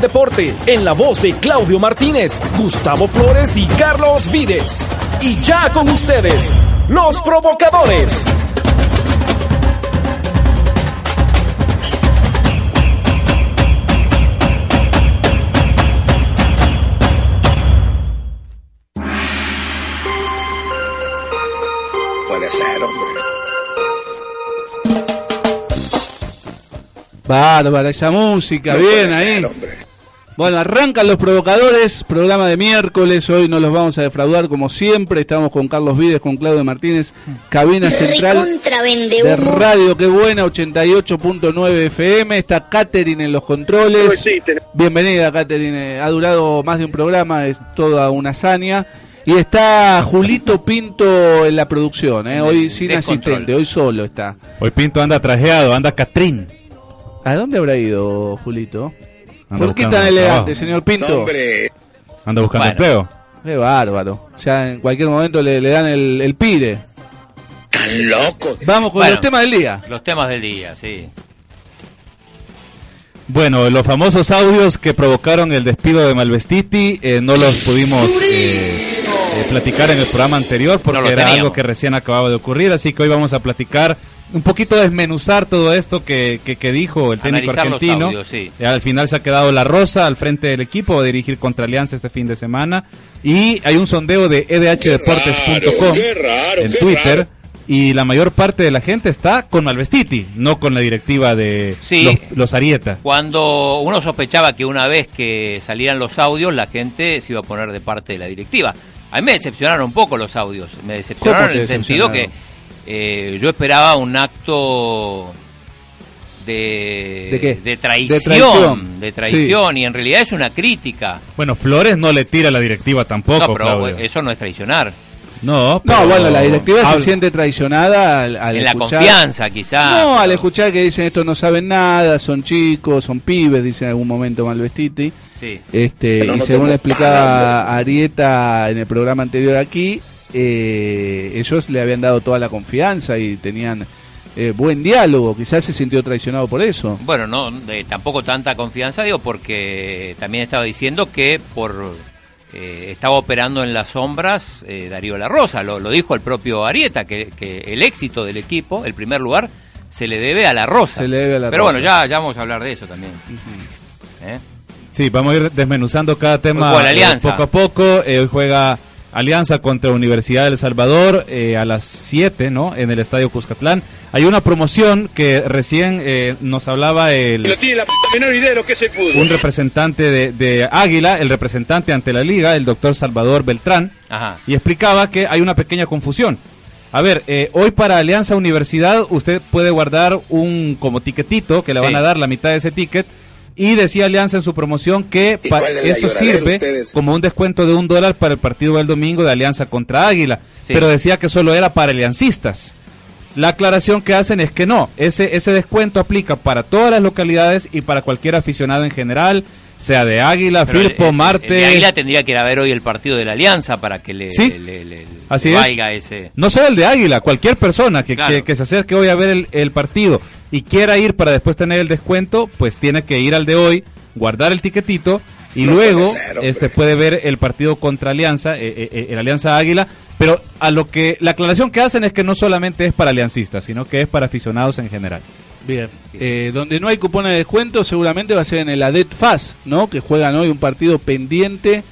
Deporte en la voz de Claudio Martínez, Gustavo Flores y Carlos Vides. Y ya con ustedes, los provocadores. Puede ser, hombre. Bárbara, esa música, No bien ahí. ser. Bueno, arrancan los provocadores, programa de miércoles, hoy no los vamos a defraudar como siempre, estamos con Carlos Vides, con Claudio Martínez, cabina central de. Radio Qué Buena, 88.9 FM, está Katherine en los controles. Bienvenida Katherine, ha durado más de un programa, es toda una hazaña. Y está Julito Pinto en la producción, ¿eh? hoy sin asistente, hoy solo está. Hoy Pinto anda trajeado, anda Catrín. ¿A dónde habrá ido Julito? Anda ¿Por qué tan elegante, trabajo. señor Pinto? Hombre. Anda buscando Bueno. empleo. Qué bárbaro. Ya en cualquier momento le, le dan el, el pire. Tan loco. Vamos con Bueno. los temas del día. Los temas del día, sí. Bueno, los famosos audios que provocaron el despido de Malvestiti eh, no los pudimos eh, eh, platicar en el programa anterior porque No era teníamos. algo que recién acababa de ocurrir, así que hoy vamos a platicar un poquito desmenuzar todo esto que, que, que dijo el técnico Analizar los argentino. audios, sí. Eh, Al final se ha quedado La Rosa al frente del equipo, va a dirigir contra Alianza este fin de semana. Y hay un sondeo de edhdeportes.com en Twitter. raro. Y la mayor parte de la gente está con Malvestiti, no con la directiva de Sí. los, los Arieta. Cuando uno sospechaba que una vez que salieran los audios, la gente se iba a poner de parte de la directiva. A mí me decepcionaron un poco los audios. Me decepcionaron ¿Cómo en el sentido que eh, yo esperaba un acto de, ¿De qué? de traición, De traición. de traición, y en realidad es una crítica. Bueno, Flores no le tira a la directiva tampoco, no, pero Claudio. eso no es traicionar. No, No, pero- bueno, la directiva Habla- se siente traicionada al, al en la confianza, quizás. No, al escuchar que dicen estos no saben nada, son chicos, son pibes, dice en algún momento Malvestiti. Sí. Este, Pero y no según tengo explicaba Arieta en el programa anterior aquí, eh, ellos le habían dado toda la confianza y tenían eh, buen diálogo. Quizás se sintió traicionado por eso. Bueno, no, tampoco tanta confianza, digo, porque también estaba diciendo que por eh, estaba operando en las sombras eh, Darío La Rosa, lo, lo dijo el propio Arieta, que, que el éxito del equipo, el primer lugar, se le debe a La Rosa. Se le debe a La Pero Rosa. bueno, ya, ya vamos a hablar de eso también. ¿eh? Sí, vamos a ir desmenuzando cada tema eh, poco a poco. Eh, hoy juega Alianza contra Universidad del Salvador eh, a las 7, ¿no? En el Estadio Cuscatlán. Hay una promoción que recién eh, nos hablaba el, tiene la menor idea de lo que es el fútbol. un representante de, de Águila, el representante ante la liga, el doctor Salvador Beltrán, Ajá. y explicaba que hay una pequeña confusión. A ver, eh, hoy para Alianza Universidad usted puede guardar un como tiquetito que le Sí. van a dar la mitad de ese ticket y decía Alianza en su promoción que ¿Y pa- cuál es la eso sirve ustedes? como un descuento de un dólar para el partido del domingo de Alianza contra Águila, Sí. pero decía que solo era para aliancistas. La aclaración que hacen es que no, ese, ese descuento aplica para todas las localidades y para cualquier aficionado en general, sea de Águila, Pero Firpo, el- el Marte. de Águila tendría que ir a ver hoy el partido de la Alianza para que le, Sí. le- le- le- Así le es. ese. No solo el de Águila, cualquier persona que, Claro. que, que se acerque hoy a ver el, el partido y quiera ir para después tener el descuento, pues tiene que ir al de hoy, guardar el tiquetito y No luego puede ser, este puede ver el partido contra Alianza, eh, eh, eh, el Alianza Águila, pero a lo que la aclaración que hacen es que no solamente es para aliancistas, sino que es para aficionados en general. Bien. Eh, donde no hay cupones de descuento, seguramente va a ser en el ADET FAS, ¿no? Que juegan hoy un partido pendiente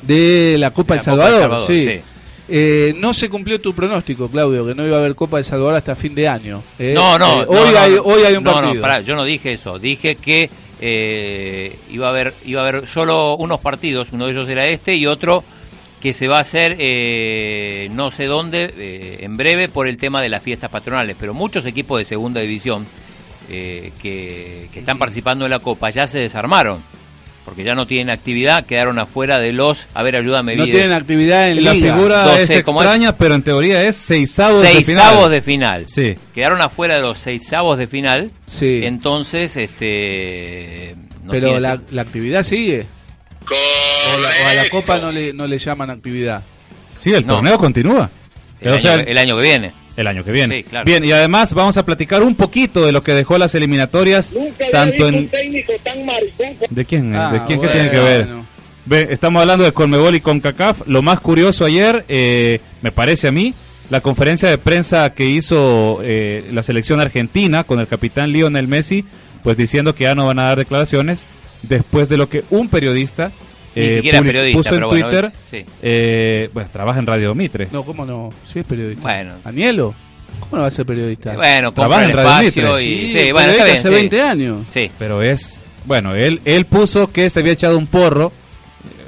de la Copa De El Copa Salvador. El Salvador, sí. sí. Eh, no se cumplió tu pronóstico, Claudio, que no iba a haber Copa El Salvador hasta fin de año. ¿eh? No, no, Eh, no, hoy, no, hay, hoy hay un No, partido. No, pará, yo no dije eso. Dije que eh, iba a haber iba a haber solo unos partidos. Uno de ellos era este y otro que se va a hacer eh, no sé dónde en breve por el tema de las fiestas patronales. Pero muchos equipos de segunda división eh, que, que están participando en la Copa ya se desarmaron. Porque ya no tienen actividad, quedaron afuera de los, a ver, ayúdame No tienen actividad en La liga. figura 12, es ¿cómo extraña, pero en teoría es seisavos de final. seisavos de final. Sí. Quedaron afuera de los seisavos de final, Sí. entonces, este... no pero la, la actividad sigue. O, la- o a la Copa no le, no le llaman actividad. Sí, el No. torneo continúa. el, O año, sea, el año que viene. El año que viene. Sí, claro. Bien, y además vamos a platicar un poquito de lo que dejó las eliminatorias, tanto en... técnico tan maricón. ¿De quién? Ah, ¿De quién bueno, que tiene que ver? bueno. Ve, estamos hablando de Conmebol y CONCACAF. Lo más curioso ayer, eh, me parece a mí, la conferencia de prensa que hizo eh, la selección argentina con el capitán Lionel Messi, pues diciendo que ya no van a dar declaraciones después de lo que un periodista Ni eh, siquiera periodista, puso en pero bueno, Twitter. es- sí. eh, bueno, trabaja en Radio Mitre. No, ¿cómo no? Sí es periodista. Bueno. ¿Anielo? ¿Cómo no va a ser periodista? Bueno, Trabaja el en Radio espacio Mitre. y... Sí, Sí, bueno, periodista está bien, hace sí. 20 años. Sí. Pero es, bueno, él, él puso que se había echado un porro,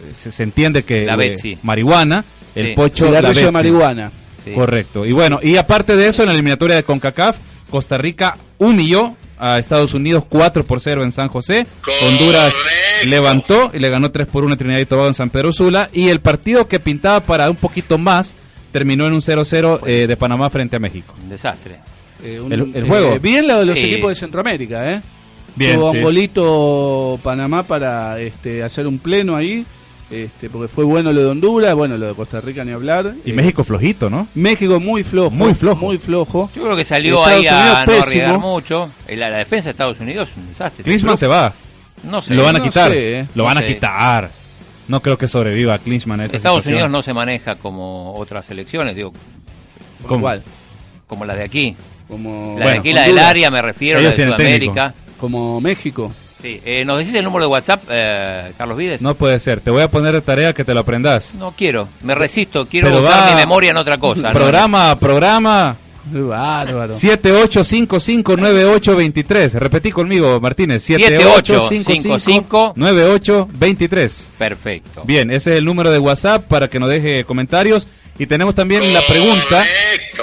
eh, se, se entiende que La eh, Betsy. marihuana, el Sí. pocho, la Cigarrillo de Betsy. marihuana. sí. Correcto. Y bueno, y aparte de eso, en la eliminatoria de CONCACAF, Costa Rica humilló a Estados Unidos 4 por 0 en San José. Honduras levantó y le ganó 3 por 1 a Trinidad y Tobago en San Pedro Sula. Y el partido que pintaba para un poquito más terminó en un 0-0 eh, de Panamá frente a México. Un desastre. Eh, un- El- el juego. bien lo de los Sí. equipos de Centroamérica, ¿eh? Bien, Tuvo sí. un golito Panamá para este, hacer un pleno ahí, este, porque fue bueno lo de Honduras, bueno, lo de Costa Rica ni hablar. Y Eh, México flojito, ¿no? México muy flojo. Muy flojo. Muy flojo. Yo creo que salió Estados ahí a Unidos no pésimo. arriesgar mucho. Eh, La, la defensa de Estados Unidos es un desastre. Klinsmann se va. No sé. Lo van a no quitar. sé, eh. Lo No van a quitar. No creo que sobreviva Klinsmann a esta Estados situación. Unidos no se maneja como otras selecciones, digo, ¿Cómo? Igual. como las de aquí. Como, La Bueno, de aquí, la del área, me refiero, Ellos la de tienen Sudamérica. Como México. Sí. Eh, ¿Nos decís el número de WhatsApp, eh, Carlos Vides? No puede ser. Te voy a poner de tarea que te lo aprendas. No quiero, me resisto, quiero Pero usar va- mi memoria en otra cosa. ¿no? Programa, programa. 78559823. Repetí conmigo, Martínez. 78559823. Perfecto. Bien, ese es el número de WhatsApp para que nos deje comentarios. Y tenemos también la pregunta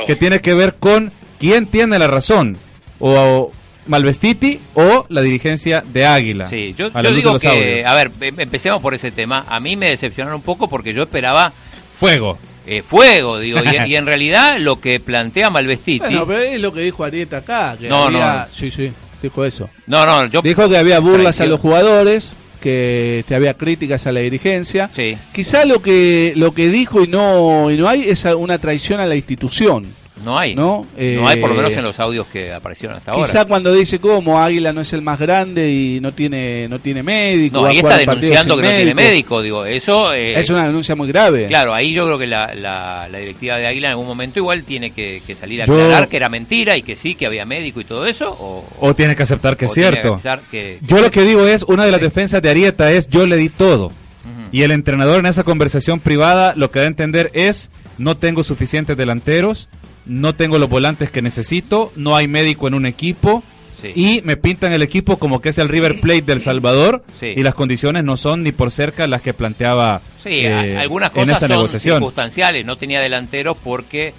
que tiene que ver con quién tiene la razón. O Malvestiti o la dirigencia de Águila. Sí, yo, digo que, audios. a ver, em- empecemos por ese tema. A mí me decepcionaron un poco porque yo esperaba Fuego. Eh, fuego, digo, y, y en realidad lo que plantea Malvestiti... Bueno, pero es lo que dijo Arieta acá. Que No, había- no. Sí, sí, dijo eso. no, no, yo... Dijo que había burlas a los jugadores, que te había críticas a la dirigencia. Sí, Quizá lo que lo que dijo y no y no hay es una traición a la institución. No hay. ¿No? No hay, por lo Eh, menos en los audios que aparecieron hasta Quizá ahora. cuando dice cómo Águila no es el más grande y no tiene no tiene médico. No, ahí está denunciando que no tiene médico, digo, eso... eh, Es una denuncia muy grave. Claro, ahí yo creo que la, la, la directiva de Águila en algún momento igual tiene que, que salir a Yo- aclarar que era mentira y que sí, que había médico y todo eso, o, O tiene que aceptar que es cierto. avisar que- Yo lo que digo es, una de las defensas de Arieta es, yo le di todo. Y el entrenador en esa conversación privada lo que da a entender es, no tengo suficientes delanteros, no tengo los volantes que necesito, no hay médico en un equipo. Sí. Y me pintan el equipo como que es el River Plate del Salvador Sí. y las condiciones no son ni por cerca las que planteaba Sí, eh, algunas en cosas esa son negociación. circunstanciales. No tenía delanteros porque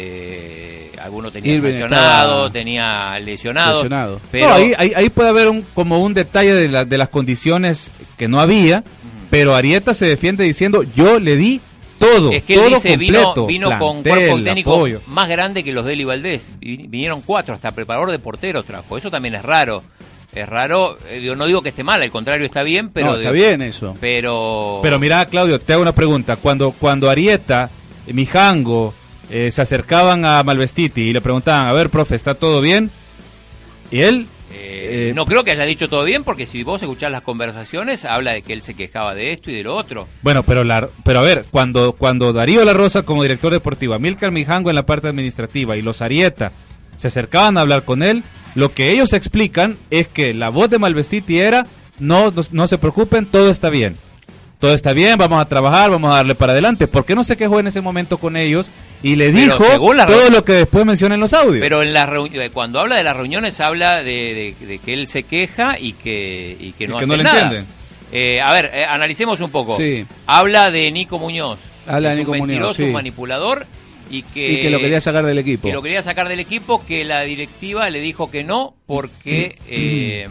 eh, alguno tenía Irving sancionado, estaba tenía lesionado. lesionado. Pero No, ahí, ahí, ahí puede haber un, como un detalle de, la- de las condiciones que no había, pero Arieta se defiende diciendo, yo le di todo, es que él todo dice, vino, completo, vino con plantel, cuerpo técnico apoyo. más grande que los de Eli Valdés. Vi- Vinieron cuatro, hasta preparador de porteros trajo. Eso también es raro. Es raro, eh, digo, no digo que esté mal, al contrario está bien, pero... No, está digo, bien eso. Pero... Pero mira, Claudio, te hago una pregunta. Cuando, cuando Arieta, eh, Mijango, eh, se acercaban a Malvestiti y le preguntaban, a ver, profe, ¿está todo bien? Y él, Eh, no creo que haya dicho todo bien, porque si vos escuchás las conversaciones, habla de que él se quejaba de esto y de lo otro. bueno, pero la, pero a ver, cuando, cuando Darío La Rosa como director deportivo, Amílcar Mijango en la parte administrativa y los Arieta se acercaban a hablar con él, lo que ellos explican es que la voz de Malvestiti era, no, no se preocupen, todo está bien. Todo está bien, vamos a trabajar, vamos a darle para adelante. ¿Por qué no se quejó en ese momento con ellos y le dijo la todo lo que después menciona en los audios? Pero en reu- eh, cuando habla de las reuniones, habla de, de- de que él se queja y que, y que Y no que hace no le nada. entienden. Eh, a ver, eh, analicemos un poco. Sí. Habla de Nico Muñoz. Habla que de Nico un Muñoz, sí. un manipulador y que, y que lo quería sacar del equipo. que lo quería sacar del equipo, que la directiva le dijo que no porque eh,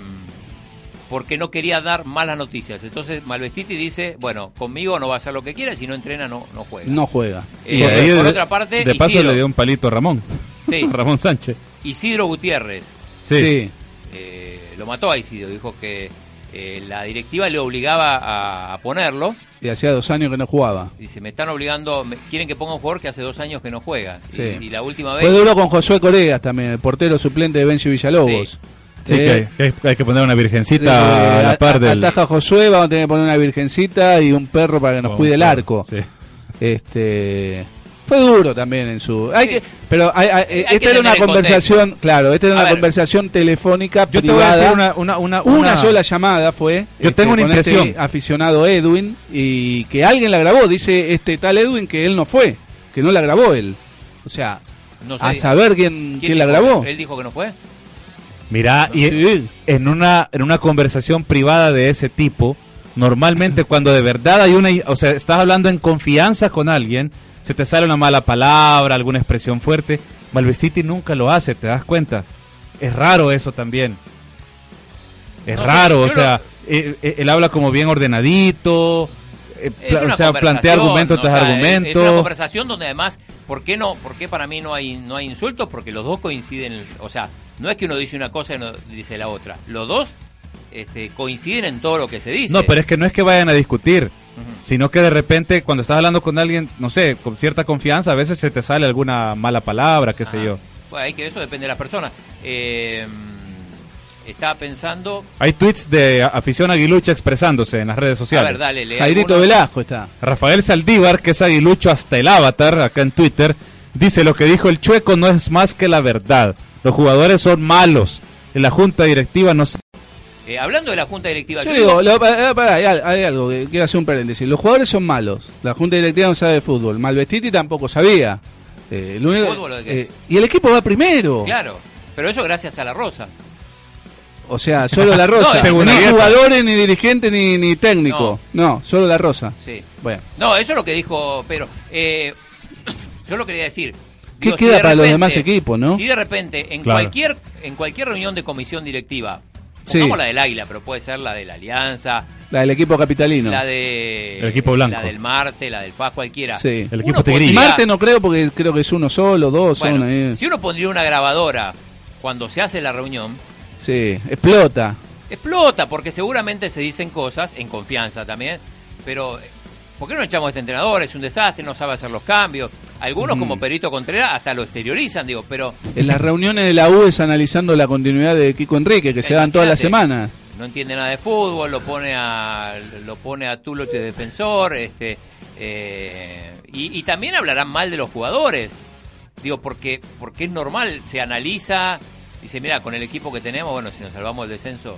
porque no quería dar malas noticias. Entonces Malvestiti dice, bueno, conmigo no va a hacer lo que quiera, si no entrena no, no juega. No juega. Eh, y por, otra parte, de paso le dio un palito a Ramón. Sí. Ramón Sánchez. Isidro Gutiérrez. Sí. Eh, lo mató a Isidro, dijo que eh, la directiva le obligaba a, ponerlo. Y hacía dos años que no jugaba. Dice, me están obligando, quieren que ponga un jugador que hace dos años que no juega. Sí. Y, la última vez... Fue duro con Josué Coregas también, el portero suplente de Bencio Villalobos. Sí, que hay, que poner una virgencita a la par del... Ataja Josué, vamos a tener que poner una virgencita y un perro para que nos cuide el arco. Este fue duro también en su hay que pero esta era una conversación claro esta era una conversación telefónica yo privada. una, una, una, una, sola llamada fue yo tengo una este impresión. aficionado Edwin y que alguien la grabó dice este tal Edwin que él no fue que no la grabó él. O sea a saber quién, quién, la grabó. Él dijo que no fue Mirá, y en una, en una conversación privada de ese tipo, normalmente cuando de verdad hay una, o sea, estás hablando en confianza con alguien, se te sale una mala palabra, alguna expresión fuerte, Malvestiti nunca lo hace, ¿te das cuenta? Es raro eso también. Es raro, o sea, eh, eh, él, habla como bien ordenadito, o sea, plantea argumento tras argumento. Es una conversación donde además, ¿por qué no? ¿Por qué para mí no hay no hay insultos? Porque los dos coinciden, o sea, no es que uno dice una cosa y uno dice la otra. Los dos este, coinciden en todo lo que se dice. No, pero es que no es que vayan a discutir, sino que de repente cuando estás hablando con alguien, no sé, con cierta confianza, a veces se te sale alguna mala palabra, qué sé yo. Pues ahí que eso depende de la persona. Eh, estaba pensando... Hay tweets de afición aguilucha expresándose en las redes sociales. A ver, dale, Jairito Velasco está. Rafael Saldívar, que es aguilucho hasta el avatar, acá en Twitter, dice lo que dijo el chueco no es más que la verdad. Los jugadores son malos. En la junta directiva no eh, hablando de la junta directiva, yo, digo, hay, algo que quiero hacer un paréntesis. Los jugadores son malos. La junta directiva no sabe de fútbol. Malvestiti tampoco sabía. Eh, eh, y el equipo va primero. Claro, pero eso gracias a la Rosa. O sea, solo la Rosa. no, ni jugadores, ni dirigentes, ni, ni técnico. No. solo la Rosa. Sí. Bueno. No, eso es lo que dijo Pero yo lo quería decir. ¿Qué queda para los demás equipos, no? Si de repente en cualquier en cualquier reunión de comisión directiva, pongamos la del Águila, pero puede ser la de la Alianza, la del equipo capitalino, la de el equipo blanco, la del Marte, la del FAS, cualquiera. Sí. El equipo Tigrillo. Marte no creo porque creo que es uno solo, dos, bueno, Si uno pondría una grabadora cuando se hace la reunión, sí, explota. Explota porque seguramente se dicen cosas en confianza también, pero ¿por qué no echamos a este entrenador? Es un desastre, no sabe hacer los cambios. Algunos, como Perito Contreras, hasta lo exteriorizan, digo, pero... En las reuniones de la U es analizando la continuidad de Kiko Enrique, que se dan todas las semanas. No entiende nada de fútbol, lo pone a lo pone a Tulo de defensor, este, eh, y, también hablarán mal de los jugadores. Digo, porque, porque es normal, se analiza, dice, mira, con el equipo que tenemos, bueno, si nos salvamos el descenso,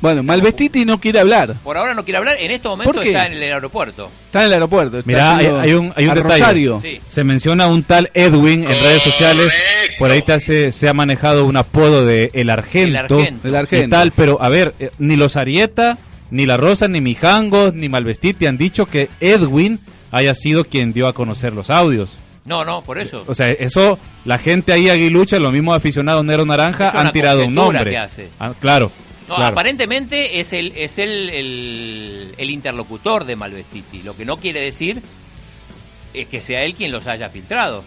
bueno, Malvestiti no quiere hablar. Por ahora no quiere hablar. En este momento está en el aeropuerto. Está en el aeropuerto. Mira, hay, un, hay un detalle. Se menciona un tal Edwin en redes sociales. Por ahí se, se ha manejado un apodo de El Argento. El Argento. tal, pero a ver, eh, ni los Arieta, ni La Rosa, ni Mijangos, ni Malvestiti han dicho que Edwin haya sido quien dio a conocer los audios. No, no, por eso. O sea, eso, la gente ahí aguilucha, los mismos aficionados Nero Naranja, han tirado un nombre. Ah, claro. No, aparentemente es el es el, el, interlocutor de Malvestiti. Lo que no quiere decir es que sea él quien los haya filtrado.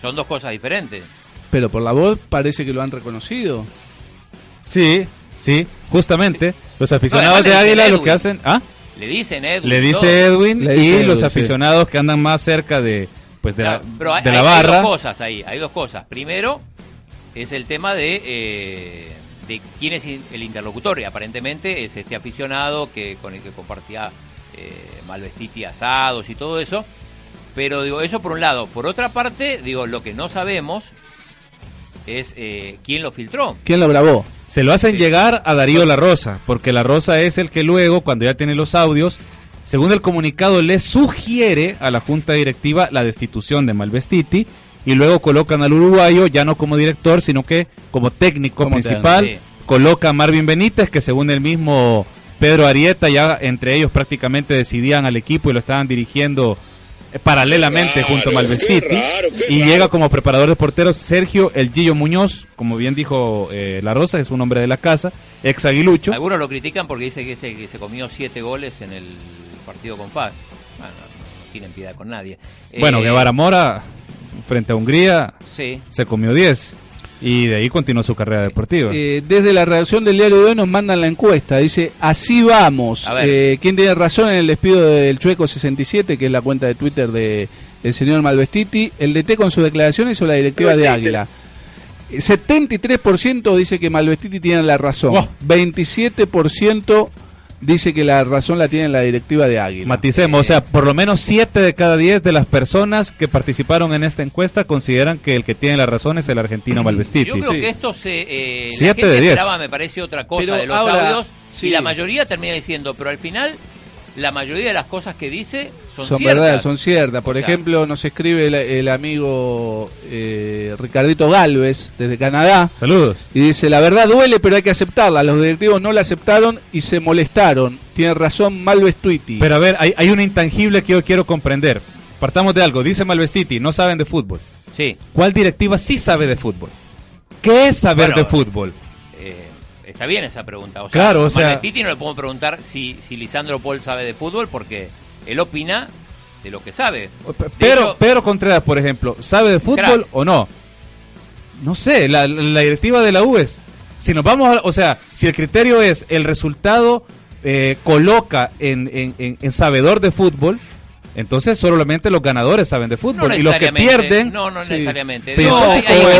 Son dos cosas diferentes. Pero por la voz parece que lo han reconocido. Sí, sí, justamente. Los aficionados de Águila lo que hacen... ¿ah? Le dicen Edwin. Le dice Edwin y los aficionados que andan más cerca de pues de, la, de la barra. Hay dos cosas ahí, hay dos cosas. Primero es el tema de eh, de quién es el interlocutor. Y aparentemente es este aficionado que con el que compartía eh, Malvestiti asados y todo eso. Pero digo, eso por un lado. Por otra parte, digo, lo que no sabemos es eh, quién lo filtró. ¿Quién lo grabó? Se lo hacen llegar a Darío La Rosa, porque La Rosa es el que luego, cuando ya tiene los audios, según el comunicado, le sugiere a la junta directiva la destitución de Malvestiti y luego colocan al uruguayo ya no como director, sino que como técnico principal. Coloca a Marvin Benítez, que según el mismo Pedro Arieta, ya entre ellos prácticamente decidían al equipo y lo estaban dirigiendo paralelamente junto a Malvestiti y llega como preparador de porteros Sergio El Gillo Muñoz, como bien dijo eh, La Rosa, es un hombre de la casa, ex aguilucho. Algunos lo critican porque dice que se, que se comió siete goles en el partido con Paz. Bueno, no tienen piedad con nadie. Bueno, Eh, Guevara Mora, frente a Hungría, Sí. se comió 10 y de ahí continuó su carrera deportiva. Eh, desde la redacción del diario de hoy nos mandan la encuesta. Dice, así vamos. Eh, ¿Quién tiene razón en el despido del Chueco 67, que es la cuenta de Twitter de el señor Malvestiti? ¿El DT con sus declaraciones o la directiva de Águila? Eh, 73% dice que Malvestiti tiene la razón. Oh. 27% dice que la razón la tiene la directiva de Águila. Maticemos, o sea, por lo menos 7 de cada 10 de las personas que participaron en esta encuesta consideran que el que tiene la razón es el argentino Malvestiti. Yo creo Sí. que esto se. Eh, la Siete gente de diez. esperaba, me parece, otra cosa Pero de los ahora, audios. sí. Y la mayoría termina diciendo, pero al final, la mayoría de las cosas que dice son, son ciertas. verdades, son ciertas. Por O sea- ejemplo, nos escribe el, el amigo eh, Ricardito Galvez desde Canadá Saludos. y dice, la verdad duele, pero hay que aceptarla. Los directivos no la aceptaron y se molestaron. Tiene razón Malvestuiti. Pero a ver, hay, hay un intangible que yo quiero comprender. Partamos de algo, dice Malvestiti, no saben de fútbol. Sí. ¿Cuál directiva sí sabe de fútbol? ¿Qué es saber Bueno, de fútbol? Está bien esa pregunta. O sea, Claro, o sea- Malvestiti no le podemos preguntar si, si Lisandro Paul sabe de fútbol porque él opina de lo que sabe. De Pero, hecho, Pedro Contreras, por ejemplo, ¿sabe de fútbol Crack. o no? No sé, la, la directiva de la U es, si nos vamos a, o sea, si el criterio es el resultado eh, coloca en, en, en- en sabedor de fútbol, entonces solamente los ganadores saben de no fútbol y los que pierden, No, no Sí. necesariamente. Pero,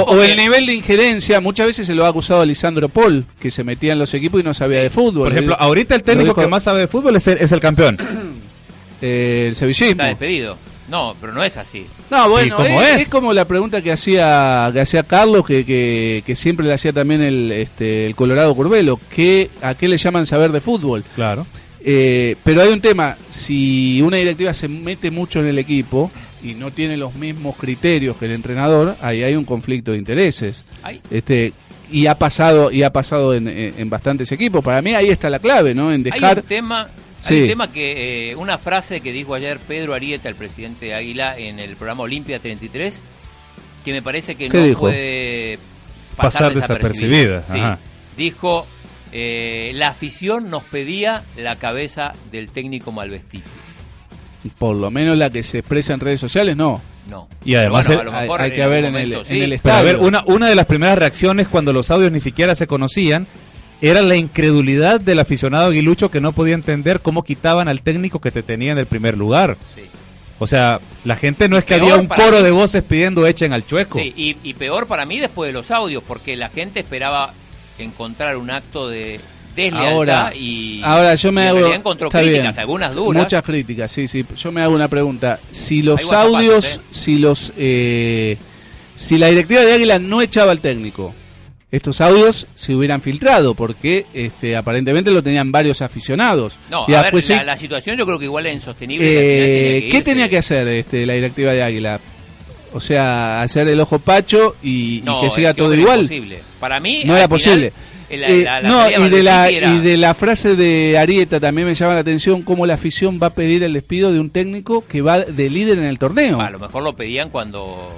o, el nivel de injerencia, muchas veces se lo ha acusado a Lisandro Paul, que se metía en los equipos y no sabía de fútbol. por ejemplo, ahorita el técnico dijo, que más sabe de fútbol es el, es el campeón. eh, el sevillismo. Está despedido. No, pero no es así. No, bueno, ¿Y cómo es, es? es como la pregunta que hacía que hacía Carlos, que, que, que siempre le hacía también el, este, el Colorado Curvelo, que ¿a qué le llaman saber de fútbol? Claro. Eh, pero hay un tema, si una directiva se mete mucho en el equipo y no tiene los mismos criterios que el entrenador, ahí hay un conflicto de intereses. Hay- Este y ha pasado y ha pasado en, en- bastantes equipos. Para mí ahí está la clave, ¿no? En Hay dejar un tema, Sí. hay un tema que, eh, una frase que dijo ayer Pedro Arieta, el presidente de Águila, en el programa Olimpia 33, que me parece que ¿Qué no dijo? puede pasar, Pasar desapercibida, Sí. Dijo, eh, la afición nos pedía la cabeza del técnico Malvestiti. por lo menos la que se expresa en redes sociales, no. No. Y además Bueno, el- a lo hay- mejor hay en que ver en el- momento en sí. el Pero a ver, una, una de las primeras reacciones cuando los audios ni siquiera se conocían era la incredulidad del aficionado aguilucho que no podía entender cómo quitaban al técnico que te tenía en el primer lugar. Sí. O sea, la gente no es que Peor había un coro mí. de voces pidiendo echen al chueco. Sí, y, y peor para mí después de los audios, porque la gente esperaba encontrar un acto de deslealtad Ahora, y, ahora yo me y hago encontró críticas, bien. algunas duras. Muchas críticas, sí, sí. Yo me hago una pregunta. Si los Hay audios, ¿eh? si los, eh, si la directiva de Águila no echaba al técnico, estos audios se hubieran filtrado porque, este, aparentemente lo tenían varios aficionados. No, Y a ver, la, la situación yo creo que igual es insostenible. eh, final ¿Qué irse. tenía que hacer, este, la directiva de Águila? O sea, hacer el ojo pacho y, que siga es que todo era igual. imposible. Para mí No era final, posible. eh, la- Eh, la- la no, y de, la, era- y de la frase de Arieta también me llama la atención cómo la afición va a pedir el despido de un técnico que va de líder en el torneo, A lo mejor lo pedían cuando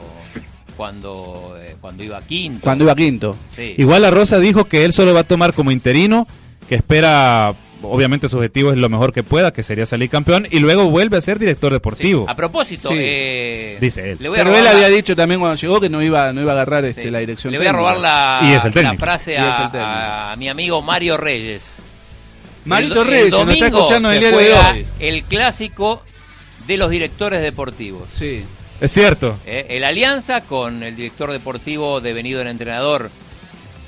cuando eh, cuando iba quinto. cuando iba quinto. Sí. Igual la Rosa dijo que él solo va a tomar como interino, que espera, obviamente su objetivo es lo mejor que pueda, que sería salir campeón, y luego vuelve a ser director Sí. deportivo. A propósito, Sí. eh, Dice él. le voy a Pero él la- había dicho también cuando llegó que no iba no iba a agarrar este, Sí. la dirección Le voy a robar la, Y es el la frase Y es el a, a mi amigo Mario Reyes. Marito El el Reyes, nos está domingo escuchando en el diario de hoy. El clásico de los directores deportivos. Sí. Es cierto. Eh, el Alianza con el director deportivo devenido en entrenador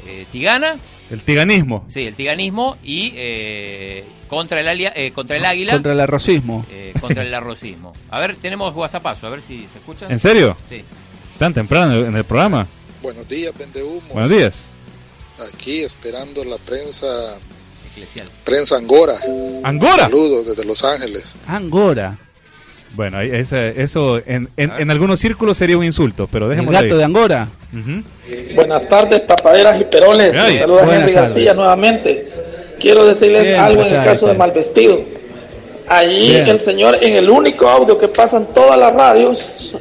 eh, Tigana, El tiganismo. sí, el Tiganismo, y eh, contra, el alia- eh, contra el Águila, Contra el arrocismo. eh, contra el arrocismo. A ver, tenemos WhatsAppazo, a ver si se escucha. ¿En serio? Sí. ¿Tan temprano en el programa? Buenos días, Pendehumo. Buenos días. Aquí esperando la prensa, Eclesial. prensa Angora. ¡Angora! Saludos desde Los Ángeles. Angora. Bueno, ese- eso en, en- en algunos círculos sería un insulto, pero El dejémoslo ahí. gato de Angora. Ujú. Buenas tardes, tapaderas y peroles. Saludos a Henry tardes. García nuevamente. Quiero decirles Bien, algo en el caso de. Malvestido. Allí el señor, en el único audio que pasa en todas las radios,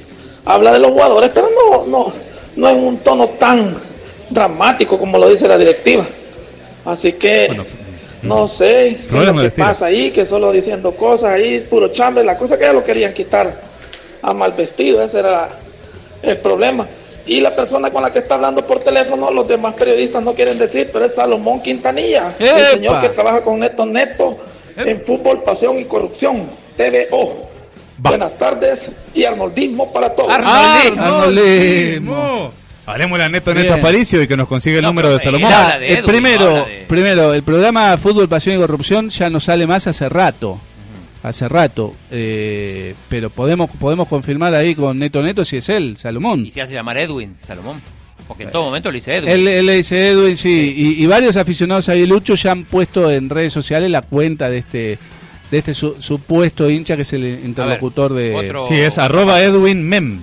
habla de los jugadores, pero no, no, no en un tono tan dramático como lo dice la directiva. Así que no sé qué es lo que pasa ahí, que solo diciendo cosas ahí, puro chambre, la cosa que ya lo querían quitar a mal vestido, ese era el problema. Y la persona con la que está hablando por teléfono, los demás periodistas no quieren decir, pero es Salomón Quintanilla, el señor que trabaja con Neto Neto en Fútbol, Pasión y Corrupción, TVO. Buenas tardes y arnoldismo para todos. Arnoldismo. Hablemos la Neto Neto Aparicio y que nos consigue el número de Salomón. el primero, primero, el programa Fútbol, Pasión y Corrupción ya no sale más hace rato hace rato, eh, pero podemos podemos confirmar ahí con Neto Neto si es él, Salomón. Y se hace llamar Edwin, Salomón. Porque en todo momento le dice Edwin. Él, le dice Edwin, sí. Y, varios aficionados ahí, Lucho, ya han puesto en redes sociales la cuenta de este de este supuesto hincha que es el interlocutor de... Sí, es arroba Edwin Mem.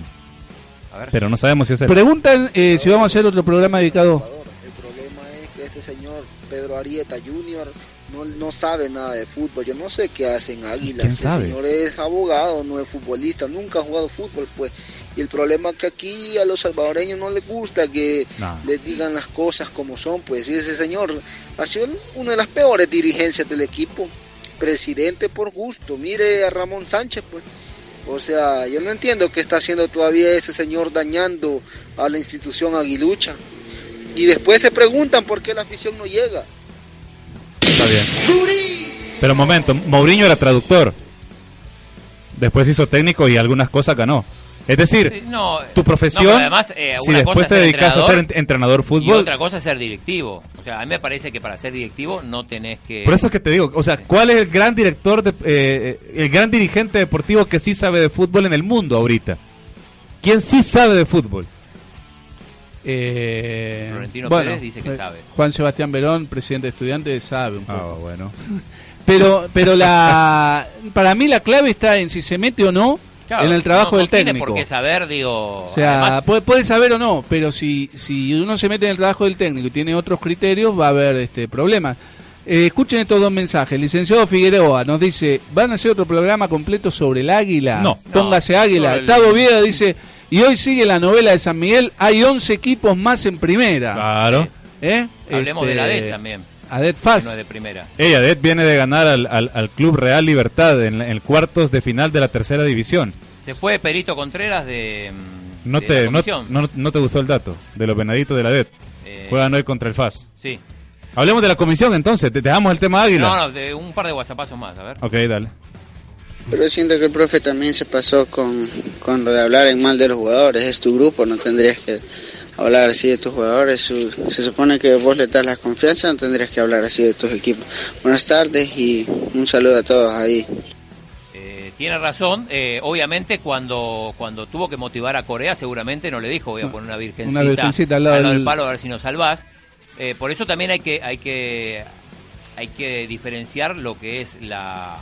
Pero no sabemos si es él. Preguntan eh, si vamos a hacer otro programa dedicado... El problema es que este señor Pedro Arieta Jr no, no sabe nada de fútbol. Yo no sé qué hacen Águilas. El señor es abogado, no es futbolista, nunca ha jugado fútbol, pues. Y el problema es que aquí a los salvadoreños no les gusta que les digan las cosas como son, pues. Y ese señor ha sido una de las peores dirigencias del equipo. Presidente por gusto. Mire a Ramón Sánchez, pues. O sea, yo no entiendo qué está haciendo todavía ese señor dañando a la institución aguilucha. Y después se preguntan por qué la afición no llega. Está bien. Pero momento, Mourinho era traductor. Después hizo técnico y algunas cosas ganó. Es decir, tu profesión, además, eh, si después te dedicas a ser entrenador fútbol... Y otra cosa es ser directivo. O sea, a mí me parece que para ser directivo no tenés que... Por eso es que te digo, o sea, ¿cuál es el gran director, de, eh, el gran dirigente deportivo que sí sabe de fútbol en el mundo ahorita? ¿Quién sí sabe de fútbol? Eh, Florentino Pérez dice que eh, sabe. Juan Sebastián Verón, presidente de estudiantes, sabe un poco. Ah, bueno. Pero, pero la, para mí la clave está en si se mete o no en el trabajo del técnico. Tiene por qué saber, digo. O sea, puede, saber o no, pero si, si uno se mete en el trabajo del técnico y tiene otros criterios, va a haber este problemas. Eh, escuchen estos dos mensajes. licenciado Figueroa nos dice: ¿Van a hacer otro programa completo sobre el águila? No. Póngase águila. Gustavo Vieda dice: y hoy sigue la novela de San Miguel. Hay 11 equipos más en primera. Claro. ¿Eh? Hablemos de la este, ADET también. ADET FAS. No de primera. Ella, ADET viene de ganar al, al, Club Real Libertad en, el cuartos de final de la tercera división. Se fue Perito Contreras de. No, te, no, no, te gustó el dato de los venaditos de la ADET. Eh, Juegan hoy contra el FAS. Sí. Hablemos de la comisión entonces. Te dejamos el tema Águila. No, no, de un par de WhatsAppazos más, a ver. Ok, dale. Pero siento que el profe también se pasó con, con lo de hablar en mal de los jugadores. Es tu grupo, no tendrías que hablar así de tus jugadores. Se supone que vos le das la confianza, no tendrías que hablar así de tus equipos. Buenas tardes y un saludo a todos ahí. Eh, tiene razón, eh, obviamente cuando, cuando tuvo que motivar a Corea seguramente no le dijo voy a poner una virgencita, al lado, del palo a ver si nos salvás. Eh, por eso también hay que, hay que hay que diferenciar lo que es la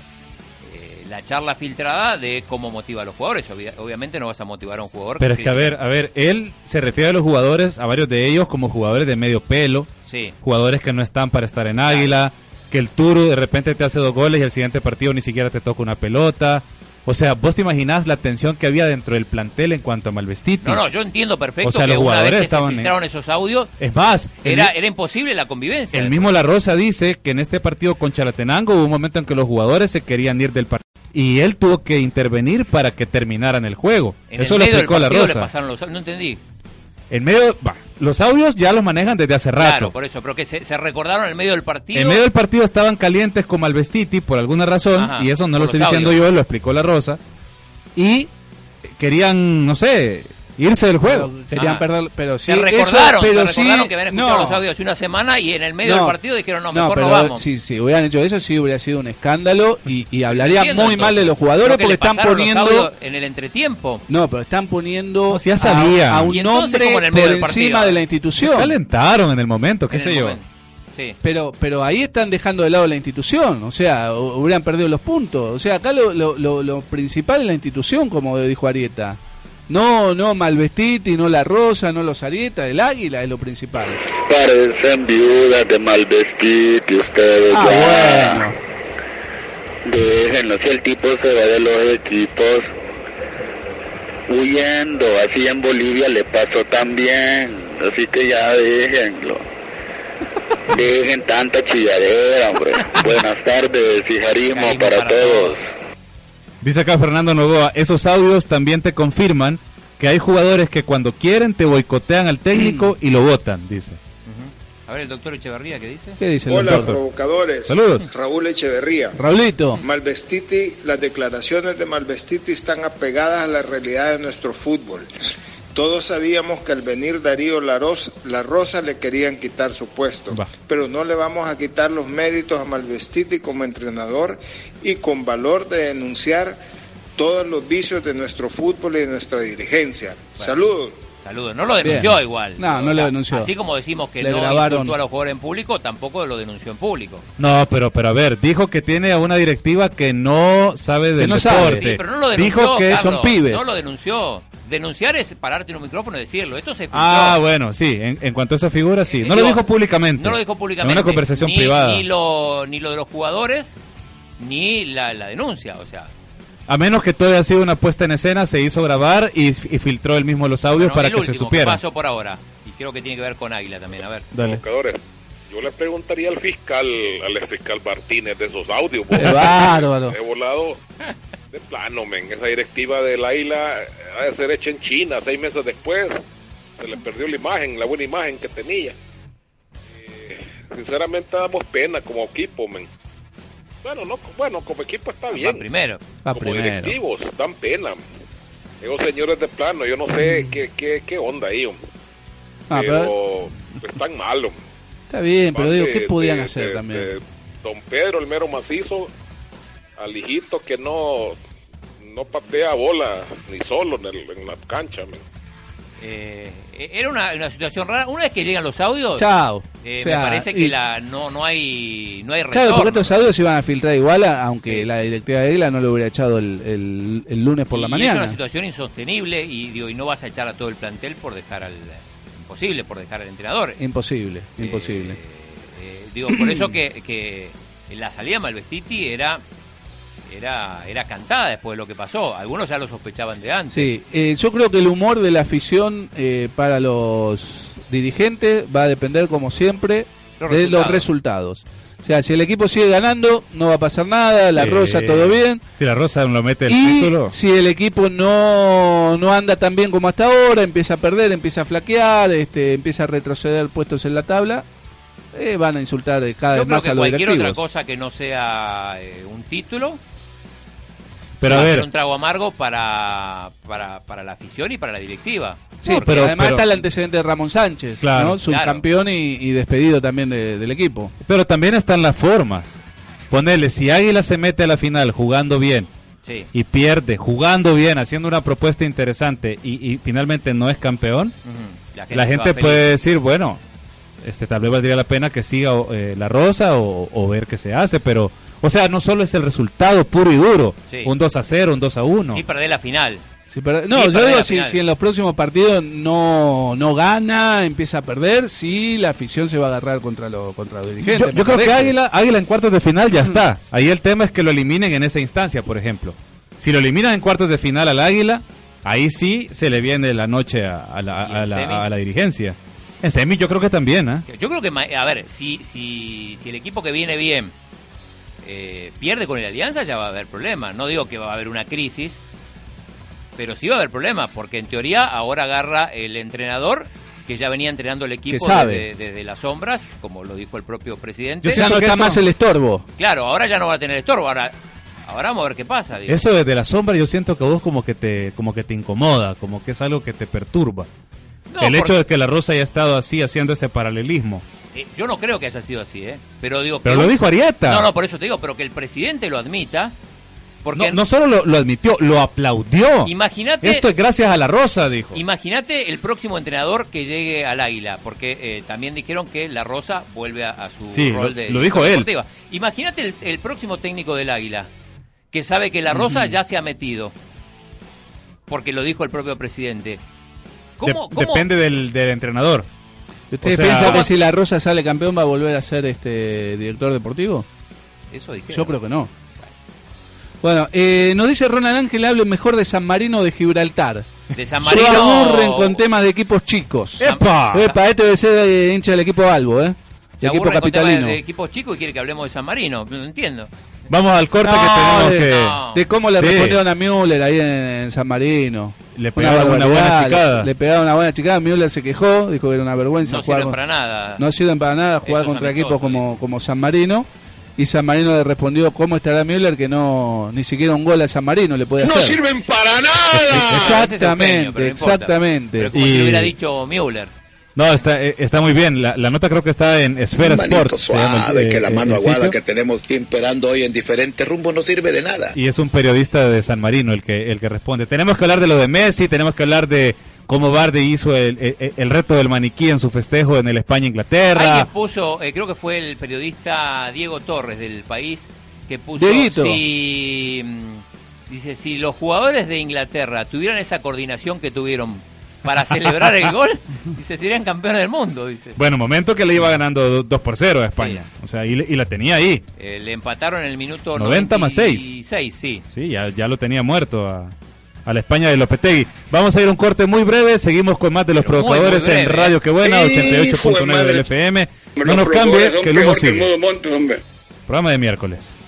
la charla filtrada de cómo motiva a los jugadores. obviamente no vas a motivar a un jugador. Pero es que, a ver, a ver, él se refiere a los jugadores, a varios de ellos, como jugadores de medio pelo. Sí. Jugadores que no están para estar en Águila. Que el Turo de repente te hace dos goles y el siguiente partido ni siquiera te toca una pelota. O sea, vos te imaginás la tensión que había dentro del plantel en cuanto a Malvestiti. No, no, yo entiendo perfecto o sea, que los jugadores una vez que estaban se filtraron esos audios. Es más, era, era imposible la convivencia. El mismo La Rosa dice que en este partido con Chalatenango hubo un momento en que los jugadores se querían ir del partido y él tuvo que intervenir para que terminaran el juego. Eso lo explicó La Rosa. no entendí. En medio, los audios ya los manejan desde hace rato. Claro, por eso, pero que se, recordaron en medio del partido. En medio del partido estaban calientes con Malvestiti por alguna razón, y eso no lo estoy diciendo yo, lo explicó La Rosa. Y querían, no sé, irse del juego. querían ah. perder, pero sí. Se recordaron, pero se recordaron que habían escuchado los audios una semana y en el medio del partido dijeron, no, mejor no, vamos. Si, si hubieran hecho eso, sí hubiera sido un escándalo y, y hablaría muy mal de los jugadores porque están poniendo. En el entretiempo. No, pero están poniendo ya sabía. a, un nombre por encima de la institución. Se calentaron en el momento, qué sé yo. Sí. Pero, pero ahí están dejando de lado la institución, o sea, hubieran perdido los puntos. O sea, acá lo, lo, lo, lo principal es la institución, como dijo Arieta. No, no Malvestiti, no la Rosa, no los Arieta, el Águila es lo principal. Parecen viudas de Malvestiti ustedes ah, Déjenlo, si el tipo se va de los equipos huyendo, así en Bolivia le pasó también, así que ya déjenlo. Dejen tanta chilladera, hombre. Buenas tardes y jarismo para todos. Dice acá Fernando Novoa, esos audios también te confirman que hay jugadores que cuando quieren te boicotean al técnico y lo votan, dice. A ver, el doctor Echeverría, ¿qué dice? ¿Qué dice Hola, provocadores. Saludos. Raúl Echeverría. Raulito. Malvestiti, las declaraciones de Malvestiti están apegadas a la realidad de nuestro fútbol. Todos sabíamos que al venir Darío La Rosa, le querían quitar su puesto, pero no le vamos a quitar los méritos a Malvestiti como entrenador y con valor de denunciar todos los vicios de nuestro fútbol y de nuestra dirigencia. Saludos. Saludos. No lo denunció igual. No, no lo denunció. Así como decimos que no insultó a los jugadores en público, tampoco lo denunció en público. No, pero pero a ver, dijo que tiene a una directiva que no sabe del deporte. pero no lo denunció, dijo que son pibes. No lo denunció. Denunciar es pararte en un micrófono y decirlo. Esto se Ah, bueno, sí. En, cuanto a esa figura, sí. No lo dijo públicamente. No lo dijo públicamente. En una conversación privada. Ni lo, ni lo de los jugadores, ni la, la denuncia. O sea, a menos que todo haya sido una puesta en escena, se hizo grabar y, filtró él mismo los audios para que se supiera. pasó por ahora? Y creo que tiene que ver con Águila también. A ver. Dale. Yo le preguntaría al fiscal, al fiscal Martínez de esos audios. ¡Qué bárbaro! He volado de plano, men. Esa directiva del Águila ha de ser hecha en China. Seis meses después se le perdió la imagen, la buena imagen que tenía. Eh, sinceramente damos pena como equipo, men. Bueno, no, bueno, como equipo está bien. primero. como directivos, dan pena. Esos señores de plano, yo no sé mm. qué, qué, qué onda ahí, ah, pero, están malos. Está bien, pero digo, ¿qué podían hacer también? don Pedro, el mero macizo, al hijito que no, no patea bola ni solo en, el, en la cancha. Eh, era una, situación rara. Una vez que llegan los audios, Chao. Eh, me parece que la, no, no hay no hay retorno. Claro, porque estos audios se iban a filtrar igual, aunque la directiva de Isla no lo hubiera echado el, el, lunes por la mañana. Es una situación insostenible y, digo, y no vas a echar a todo el plantel por dejar al. Imposible, por dejar al entrenador. Imposible, eh, imposible. digo, por eso que, que la salida de Malvestiti era era, era cantada después de lo que pasó. Algunos ya lo sospechaban de antes. Sí, eh, yo creo que el humor de la afición eh, para los dirigentes va a depender, como siempre, de los resultados. O sea, si el equipo sigue ganando, no va a pasar nada, la Rosa todo bien. Si la Rosa lo mete el y título. Si el equipo no, no anda tan bien como hasta ahora, empieza a perder, empieza a flaquear, este, empieza a retroceder puestos en la tabla, eh, van a insultar cada vez más a los cualquier otra cosa que no sea un título pero a ver. un trago amargo para, para, para la afición y para la directiva. Sí, pero además está el antecedente de Ramón Sánchez, claro, subcampeón y, despedido también del equipo. Pero también están las formas. Ponele, si Águila se mete a la final jugando bien y pierde jugando bien, haciendo una propuesta interesante y, finalmente no es campeón, la gente, puede decir, bueno, este tal vez valdría la pena que siga eh, la Rosa o, o ver qué se hace, pero o sea, no solo es el resultado puro y duro, un 2 a 0, un 2 a 1. Sí, perder la final. no, yo digo, si, si, en los próximos partidos no, no gana, empieza a perder, sí, la afición se va a agarrar contra, lo, contra los dirigentes. Yo, creo que Águila, Águila en cuartos de final ya está. Ahí el tema es que lo eliminen en esa instancia, por ejemplo. Si lo eliminan en cuartos de final al Águila, ahí sí se le viene la noche a, la, a, la, a la, dirigencia. En semi yo creo que también, ¿eh? Yo creo que, a ver, si, si, si el equipo que viene bien eh, pierde con el Alianza, ya va a haber problemas. No digo que va a haber una crisis, pero sí va a haber problemas, porque en teoría ahora agarra el entrenador que ya venía entrenando el equipo desde, las sombras, como lo dijo el propio presidente. Ya no está más el estorbo. Claro, ahora ya no va a tener estorbo, ahora ahora vamos a ver qué pasa. Eso desde la sombra yo siento que vos como que te como que te incomoda, como que es algo que te perturba. el hecho de que la Rosa haya estado así haciendo este paralelismo. Eh, yo no creo que haya sido así, ¿eh? Pero digo. Pero lo dijo Arieta. No, no, por eso te digo, pero que el presidente lo admita. Porque no, solo lo, admitió, lo aplaudió. Imagínate. Esto es gracias a la Rosa, dijo. Imagínate el próximo entrenador que llegue al Águila, porque eh, también dijeron que la Rosa vuelve a, su rol de. Lo dijo él. Imagínate el, próximo técnico del Águila, que sabe que la Rosa ya se ha metido, porque lo dijo el propio presidente. ¿Cómo, Depende del, del entrenador. ¿Usted piensa que si la Rosa sale campeón va a volver a ser este director deportivo? Eso dije. Yo creo que no. Bueno, eh, nos dice Ronald Ángel, hable mejor de San Marino o de Gibraltar. De San Marino. Se aburren con temas de equipos chicos. ¡Epa! Epa, este debe ser de hincha del equipo Albo, ¿eh? Se equipo capitalino. de equipos chicos y quiere que hablemos de San Marino. No entiendo. Vamos al corte que tenemos que... De cómo le respondieron a Müller ahí en, San Marino. Le pegaron una, buena chicada. Le, pegaron una buena chicada. Müller se quejó, dijo que era una vergüenza no jugar. sirven para nada. No sirven para nada jugar contra equipos como, como San Marino. Y San Marino le respondió, ¿cómo estará Müller? Que no, ni siquiera un gol a San Marino le puede hacer. ¡No sirven para nada! exactamente, exactamente. y... si hubiera dicho Müller. No, está, eh, está muy bien. La, nota creo que está en Esfera Sports. Suave, que la mano aguada que tenemos imperando hoy en diferentes rumbos no sirve de nada. Y es un periodista de San Marino el que, el que responde. Tenemos que hablar de lo de Messi, tenemos que hablar de cómo Bardi hizo el, el, reto del maniquí en su festejo en el España-Inglaterra. Alguien puso, eh, creo que fue el periodista Diego Torres del país, que puso si mm, dice si los jugadores de Inglaterra tuvieran esa coordinación que tuvieron para celebrar el gol, dice, serían campeones del mundo, dice. Bueno, momento que le iba ganando 2 por 0 a España. O sea, y, la tenía ahí. Eh, le empataron en el minuto 90 más 6. sí. Sí, ya, ya lo tenía muerto a, a la España de Lopetegui. Vamos a ir a un corte muy breve, seguimos con más de los provocadores en Radio Que Buena, 88.9 del FM. No nos cambie, que el humo sigue. Programa de miércoles.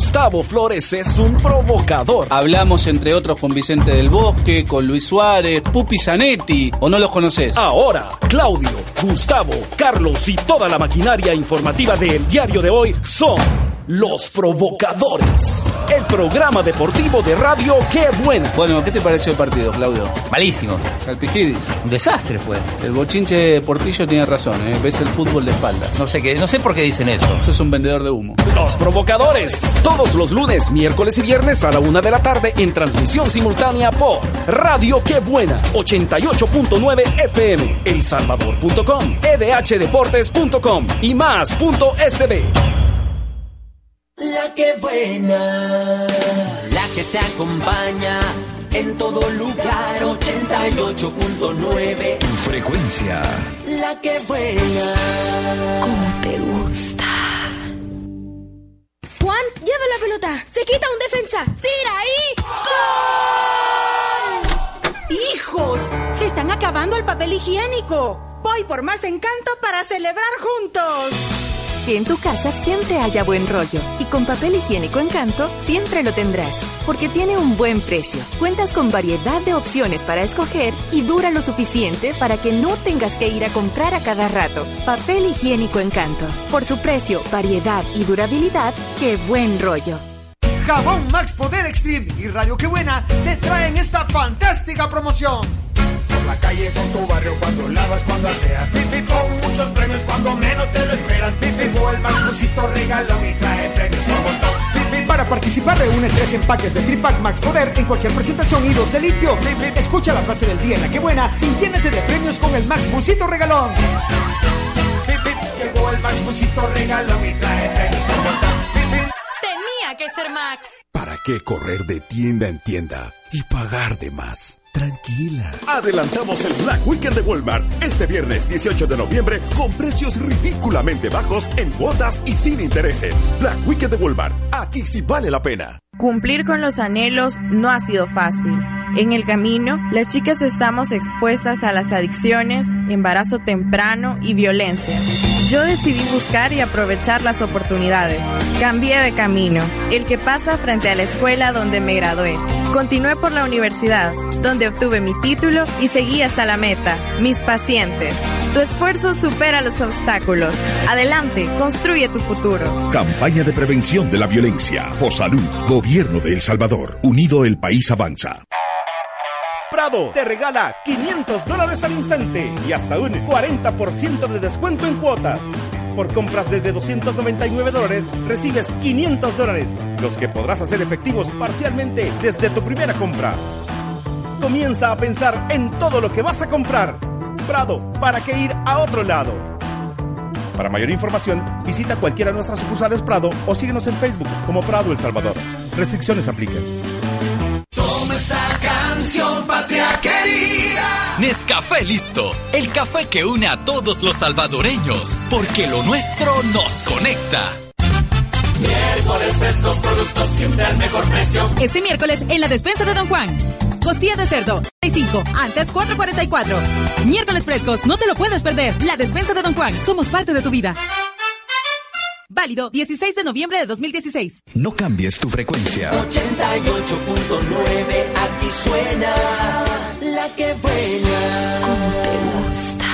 Gustavo Flores es un provocador. Hablamos entre otros con Vicente del Bosque, con Luis Suárez, Pupi Zanetti, ¿o no los conoces? Ahora, Claudio, Gustavo, Carlos y toda la maquinaria informativa del diario de hoy son los Provocadores, el programa deportivo de radio Qué Buena. Bueno, ¿qué te pareció el partido, Claudio? Malísimo. Salpijidis. Un desastre fue. El bochinche Portillo tiene razón, ¿eh? ves el fútbol de espaldas. No sé qué, no sé por qué dicen eso. Eso es un vendedor de humo. Los Provocadores, todos los lunes, miércoles y viernes a la una de la tarde en transmisión simultánea por Radio Qué Buena, 88.9 FM, elsalvador.com, edhdeportes.com y más.sb. La que buena, la que te acompaña en todo lugar, 88.9. Frecuencia. La que buena. Como te gusta. Juan, lleva la pelota. Se quita un defensa. Tira ahí. ¡Gol! ¡Hijos! Se están acabando el papel higiénico. Voy por más encanto para celebrar juntos. Que en tu casa siempre haya buen rollo y con papel higiénico Encanto siempre lo tendrás, porque tiene un buen precio. Cuentas con variedad de opciones para escoger y dura lo suficiente para que no tengas que ir a comprar a cada rato. Papel higiénico Encanto. Por su precio, variedad y durabilidad, qué buen rollo. Jabón Max Poder Extreme y Radio Que Buena te traen esta fantástica promoción la calle con tu barrio cuando lavas, cuando aseas. Pipi con muchos premios cuando menos te lo esperas. Pipi el Max Busito regala y trae premios por montón. Pipi para participar reúne tres empaques de Tripack Max Poder en cualquier presentación y dos de limpio. Escucha la frase del día en la que buena y llénate de premios con el Max Busito regalón. Llegó el Max Busito regalón y trae premios por montón. Tenía que ser Max. ¿Para qué correr de tienda en tienda y pagar de más? Tranquila. Adelantamos el Black Weekend de Walmart este viernes 18 de noviembre con precios ridículamente bajos en cuotas y sin intereses. Black Weekend de Walmart, aquí sí vale la pena. Cumplir con los anhelos no ha sido fácil. En el camino, las chicas estamos expuestas a las adicciones, embarazo temprano y violencia. Yo decidí buscar y aprovechar las oportunidades. Cambié de camino, el que pasa frente a la escuela donde me gradué. Continué por la universidad, donde obtuve mi título y seguí hasta la meta, mis pacientes. Tu esfuerzo supera los obstáculos. Adelante, construye tu futuro. Campaña de prevención de la violencia. Fosalud, Gobierno de El Salvador. Unido el país avanza. Prado te regala 500 dólares al instante y hasta un 40% de descuento en cuotas. Por compras desde 299 dólares recibes 500 dólares, los que podrás hacer efectivos parcialmente desde tu primera compra. Comienza a pensar en todo lo que vas a comprar. Prado, ¿para qué ir a otro lado? Para mayor información, visita cualquiera de nuestras sucursales Prado o síguenos en Facebook como Prado El Salvador. Restricciones aplican. Nescafé listo, el café que une a todos los salvadoreños, porque lo nuestro nos conecta. Miércoles frescos, productos siempre al mejor precio. Este miércoles en la despensa de Don Juan. Costilla de cerdo, 35, antes 4.44. Miércoles frescos, no te lo puedes perder. La despensa de Don Juan, somos parte de tu vida. Válido 16 de noviembre de 2016. No cambies tu frecuencia. 88.9, aquí suena la que buena. ¿Cómo te gusta?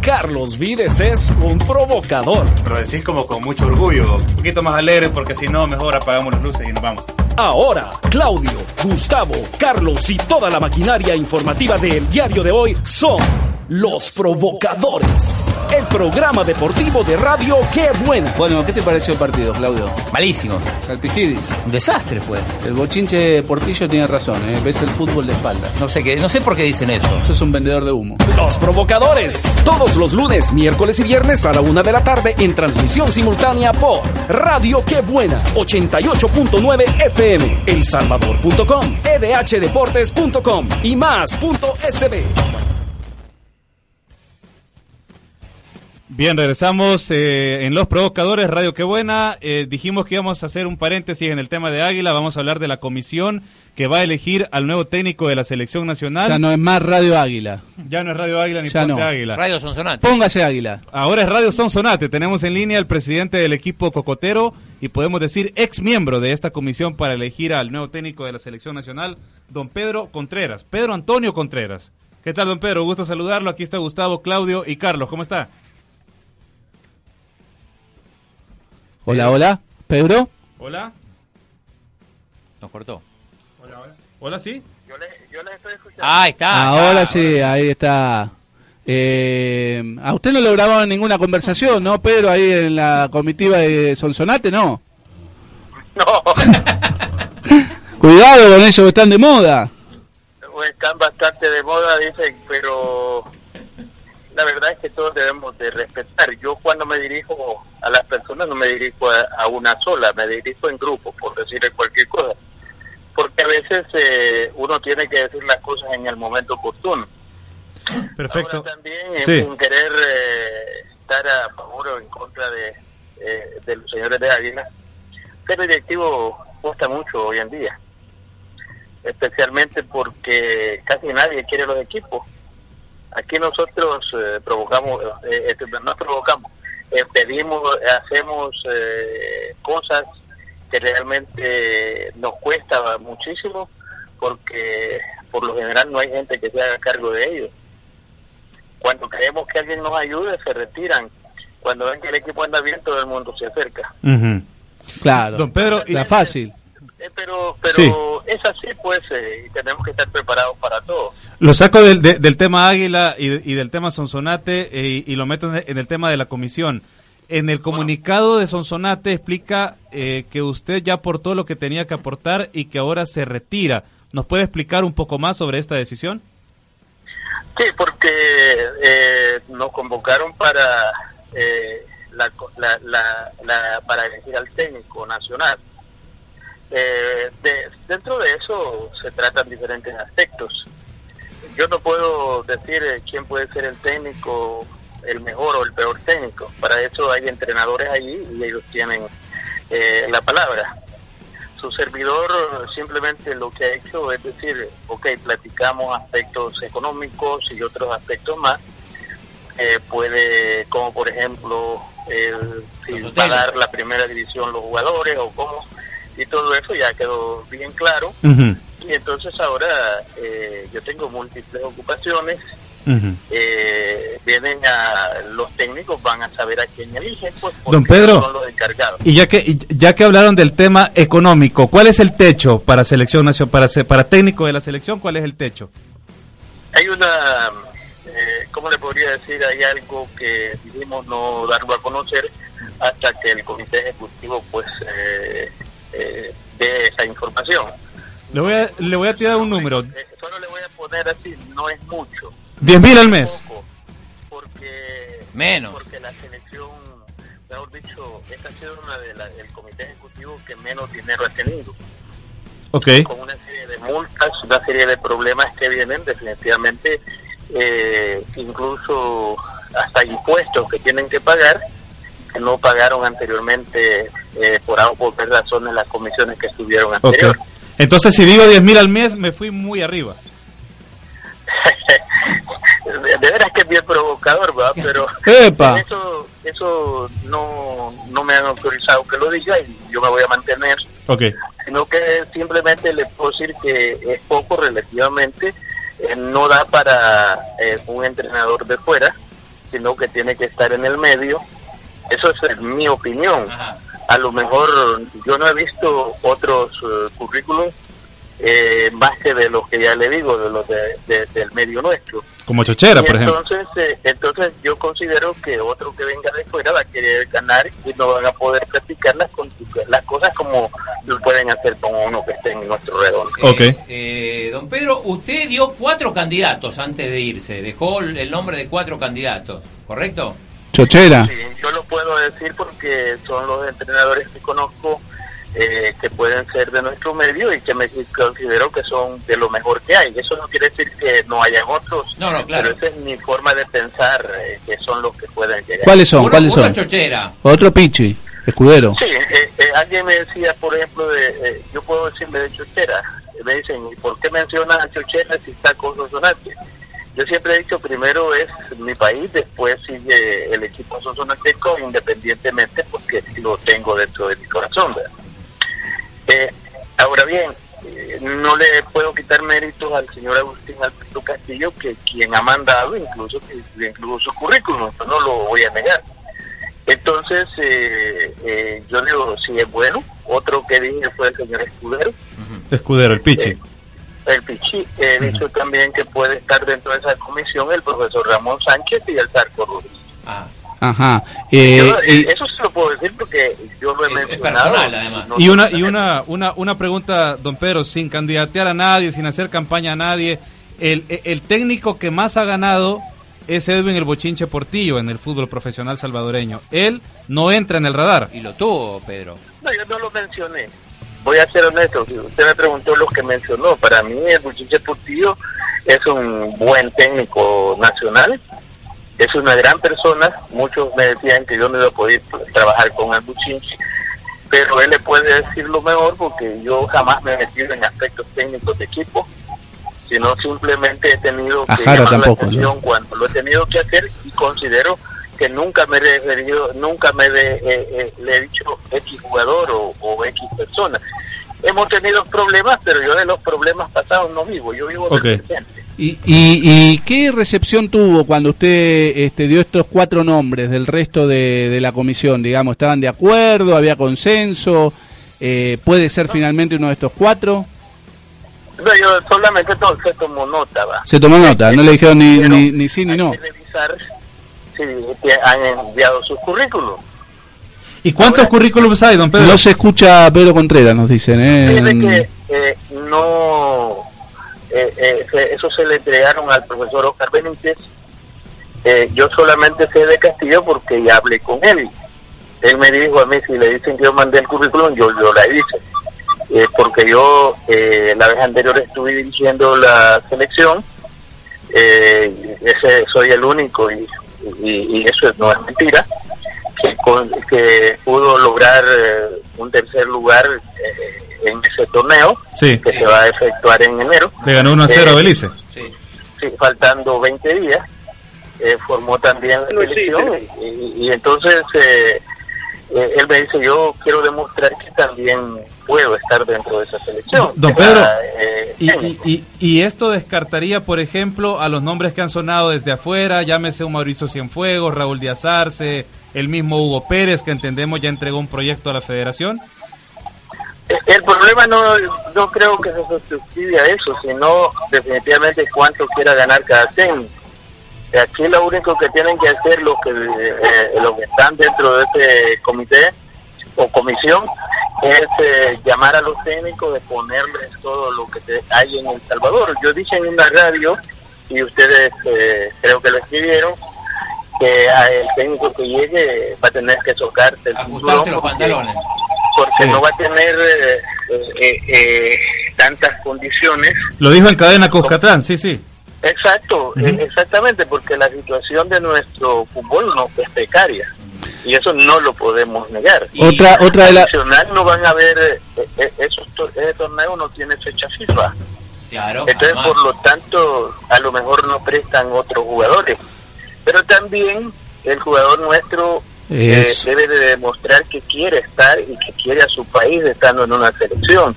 Carlos Vides es un provocador. Lo decís como con mucho orgullo. Un poquito más alegre porque si no, mejor apagamos las luces y nos vamos. Ahora, Claudio, Gustavo, Carlos y toda la maquinaria informativa del diario de hoy son los Provocadores, el programa deportivo de radio Qué Buena. Bueno, ¿qué te pareció el partido, Claudio? Malísimo. Salpijidis. Un desastre fue. El bochinche Portillo tiene razón, ¿eh? ves el fútbol de espaldas. No sé qué, no sé por qué dicen eso. Eso es un vendedor de humo. Los Provocadores, todos los lunes, miércoles y viernes a la una de la tarde en transmisión simultánea por Radio Qué Buena, 88.9 FM, elsalvador.com, edhdeportes.com y más.sb. Bien, regresamos eh, en Los Provocadores, Radio Qué Buena. Eh, dijimos que íbamos a hacer un paréntesis en el tema de Águila. Vamos a hablar de la comisión que va a elegir al nuevo técnico de la selección nacional. Ya no es más Radio Águila. Ya no es Radio Águila ni Ya Ponte no. Águila. Radio Sonsonate. Póngase Águila. Ahora es Radio Sonsonate. Tenemos en línea al presidente del equipo Cocotero y podemos decir ex miembro de esta comisión para elegir al nuevo técnico de la selección nacional, don Pedro Contreras. Pedro Antonio Contreras. ¿Qué tal, don Pedro? Gusto saludarlo. Aquí está Gustavo, Claudio y Carlos. ¿Cómo está? Hola, hola. ¿Pedro? Hola. Nos cortó. Hola, sí. Ah, ahí está. Ahora está. sí, ahí está. Eh, a usted no lo grabaron ninguna conversación, ¿no, Pedro? Ahí en la comitiva de Sonsonate, ¿no? No, Cuidado con ellos que están de moda. están bastante de moda, dicen, pero la verdad es que todos debemos de respetar. Yo cuando me dirijo a las personas no me dirijo a, a una sola, me dirijo en grupo, por decirle cualquier cosa. Porque a veces eh, uno tiene que decir las cosas en el momento oportuno. Perfecto. Ahora también, eh, Sí. sin querer eh, estar a favor o en contra de, eh, de los señores de Águila, ser directivo cuesta mucho hoy en día, especialmente porque casi nadie quiere los equipos. Aquí nosotros eh, provocamos, eh, este, no provocamos, eh, pedimos, hacemos eh, cosas que realmente nos cuesta muchísimo porque por lo general no hay gente que se haga cargo de ellos. Cuando queremos que alguien nos ayude, se retiran. Cuando ven que el equipo anda bien, todo el mundo se acerca. Claro. Don Pedro, y- La fácil. Eh, pero pero Sí. es así, pues, eh, y tenemos que estar preparados para todo. Lo saco del, de- del tema Águila y, y del tema Sonsonate eh, y, lo meto en el, tema de la comisión. En el comunicado de Sonsonate explica eh, que usted ya aportó lo que tenía que aportar y que ahora se retira. ¿Nos puede explicar un poco más sobre esta decisión? Sí, porque eh, nos convocaron para eh, la, la, la, la- para elegir al técnico nacional. Eh, de- dentro de eso se tratan diferentes aspectos. Yo no puedo decir eh, quién puede ser el técnico, el mejor o el peor técnico. Para eso hay entrenadores allí y ellos tienen eh, la palabra. Su servidor simplemente lo que ha hecho es decir, ok, platicamos aspectos económicos y otros aspectos más. Eh, puede, como por ejemplo, el, si dar la primera división los jugadores o cómo, y todo eso ya quedó bien claro. Y entonces ahora eh, yo tengo múltiples ocupaciones. Eh, vienen a los técnicos, van a saber a quién eligen, pues porque Don Pedro. son los encargados. Y ya que ya que hablaron del tema económico, ¿cuál es el techo para selección para para técnico de la selección? ¿Cuál es el techo? Hay una, eh, ¿cómo le podría decir? Hay algo que dijimos no darlo a conocer hasta que el comité ejecutivo pues eh, eh, dé esa información. Le voy a le voy a tirar un número. Eh, solo le voy a poner así, no es mucho. 10 mil al mes. Porque, Menos. Porque la selección, mejor dicho, esta ha sido una de las del comité ejecutivo que menos dinero ha tenido. Ok. Con una serie de multas una serie de problemas que vienen definitivamente, eh, incluso hasta impuestos que tienen que pagar, que no pagaron anteriormente eh, por, por razones las comisiones que estuvieron anteriores. Entonces, si digo 10 mil al mes, me fui muy arriba. de veras que es bien provocador, ¿verdad? Pero eso eso no, no me han autorizado que lo diga y yo me voy a mantener. Okay. Sino que simplemente le puedo decir que es poco relativamente, eh, no da para eh, un entrenador de fuera, sino que tiene que estar en el medio. Eso es mi opinión. A lo mejor yo no he visto otros uh, currículums eh, más que de los que ya le digo, de los de, del medio nuestro. Como Chochera, por ejemplo. Entonces, eh, entonces yo considero que otro que venga de fuera va a querer ganar y no van a poder practicar las, las cosas como lo pueden hacer con uno que esté en nuestro redondo. Okay. Eh, don Pedro, usted dio cuatro candidatos antes de irse, dejó el nombre de cuatro candidatos, ¿correcto? Chochera. Sí, yo lo puedo decir porque son los entrenadores que conozco eh, que pueden ser de nuestro medio y que me considero que son de lo mejor que hay. Eso no quiere decir que no hayan otros, no, no, claro. pero esa es mi forma de pensar eh, que son los que pueden llegar. ¿Cuáles son? ¿Cuáles son? Chochera. Otro Pichi, escudero. Sí, eh, alguien me decía, por ejemplo, de, yo puedo decirme de Chochera. Me dicen, ¿y por qué mencionas a Chochera si está con Sonsonate? Yo siempre he dicho, primero es mi país, después sigue el equipo Sonsonateco, independientemente porque lo tengo dentro de mi corazón. Eh, ahora bien, eh, no le puedo quitar méritos al señor Agustín Alberto Castillo, que quien ha mandado incluso, incluso su currículum, no lo voy a negar. Entonces, eh, yo digo, si es bueno, otro que dije fue el señor Escudero. Escudero, el Pichi. El Pichi. He dicho también que puede estar dentro de esa comisión el profesor Ramón Sánchez y el Sarco Ruiz. Ah. Ajá. Eh, eso se lo puedo decir porque yo lo he mencionado. y una y una, una una pregunta, don Pedro, sin candidatear a nadie, sin hacer campaña a nadie, el, el técnico que más ha ganado es Edwin el Bochinche Portillo en el fútbol profesional salvadoreño. Él no entra en el radar. Y lo tuvo, Pedro. No, yo no lo mencioné. Voy a ser honesto, usted me preguntó lo que mencionó. Para mí el Bochinche Portillo es un buen técnico nacional es una gran persona, muchos me decían que yo no iba a poder trabajar con el Buchinchi, pero él le puede decir lo mejor porque yo jamás me he metido en aspectos técnicos de equipo, sino simplemente he tenido que llamar la atención cuando lo he tenido que hacer y considero que nunca me he referido, nunca me eh, eh, le he dicho X jugador o, o, X persona. Hemos tenido problemas, pero yo de los problemas pasados no vivo, yo vivo okay. del presente. ¿Y, y, qué recepción tuvo cuando usted este, dio estos cuatro nombres del resto de, la comisión? Digamos, ¿estaban de acuerdo? ¿Había consenso? Eh, ¿Puede ser finalmente uno de estos cuatro? No, yo solamente se tomó nota, ¿va? Se tomó nota, no le dijeron ni, ni, ni, sí ni no. revisar si han enviado sus currículos. ¿Y cuántos currículums hay, don Pedro? No se escucha Pedro Contreras, nos dicen. ¿eh? que eh, no eh, eh, eso se le entregaron al profesor Oscar Benítez. Eh, yo solamente sé de Castillo porque ya hablé con él. Él me dijo a mí, si le dicen que yo mandé el currículum, yo, yo la hice. porque yo la vez anterior estuve dirigiendo la selección, ese soy el único y, y, eso no es mentira, que, que pudo lograr un tercer lugar en ese torneo que se va a efectuar en enero. Le ganó 1 a 0 a eh, Belice. Sí, faltando 20 días. Eh, formó también la selección y, entonces eh, él me dice yo quiero demostrar que también puedo estar dentro de esa selección. Don Pedro, y, y, esto descartaría, por ejemplo, a los nombres que han sonado desde afuera, llámese un Mauricio Cienfuegos, Raúl Díaz Arce, el mismo Hugo Pérez, que entendemos ya entregó un proyecto a la federación? El problema no, no creo que se suscribe a eso, sino definitivamente cuánto quiera ganar cada técnico. Aquí lo único que tienen que hacer los que, eh, los que están dentro de este comité o comisión es eh, llamar a los técnicos de ponerles todo lo que hay en El Salvador. Yo dije en una radio, y ustedes eh, creo que lo escribieron, que el técnico que llegue va a tener que tocarse el los pantalones porque no va a tener eh, eh, eh, tantas condiciones. Lo dijo en cadena Coscatlán, sí, sí. Exacto, eh, exactamente, porque la situación de nuestro fútbol no es precaria y eso no lo podemos negar. Otra, y otra de la... no van a ver, eh, esos, ese torneo no tiene fecha FIFA. Claro, Entonces, por lo tanto, a lo mejor no prestan otros jugadores. Pero también el jugador nuestro eh, debe de demostrar que quiere estar y que quiere a su país estando en una selección.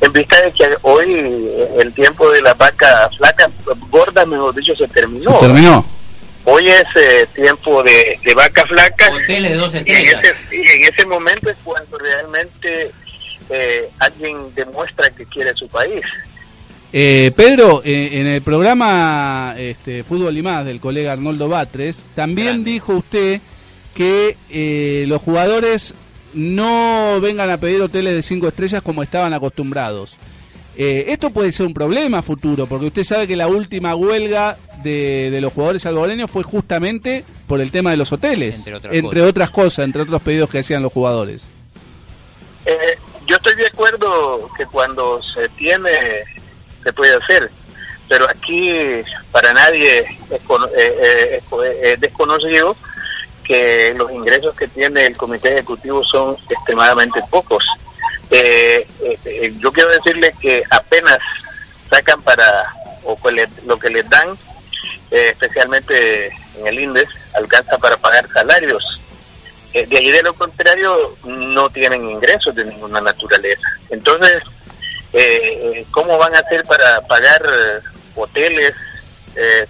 En vista de que hoy el tiempo de la vaca flaca, gorda, mejor dicho, se terminó. Se terminó. Hoy es eh, tiempo de, de vaca flaca. Hoteles dos y en, ese, y en ese momento es cuando realmente eh, alguien demuestra que quiere su país. Eh, Pedro, eh, en el programa este, Fútbol y más del colega Arnoldo Batres, también dijo usted que eh, los jugadores no vengan a pedir hoteles de cinco estrellas como estaban acostumbrados. Eh, esto puede ser un problema futuro, porque usted sabe que la última huelga de, los jugadores salvadoreños fue justamente por el tema de los hoteles, entre otras, cosas. entre otros pedidos que hacían los jugadores. Eh, yo estoy de acuerdo que cuando se tiene, se puede hacer, pero aquí para nadie es, es desconocido que los ingresos que tiene el comité ejecutivo son extremadamente pocos. Eh, eh, eh, yo quiero decirle que apenas sacan para, o lo que les dan, especialmente en el INDES, alcanza para pagar salarios. de ahí de lo contrario, no tienen ingresos de ninguna naturaleza. Entonces, ¿cómo van a hacer para pagar hoteles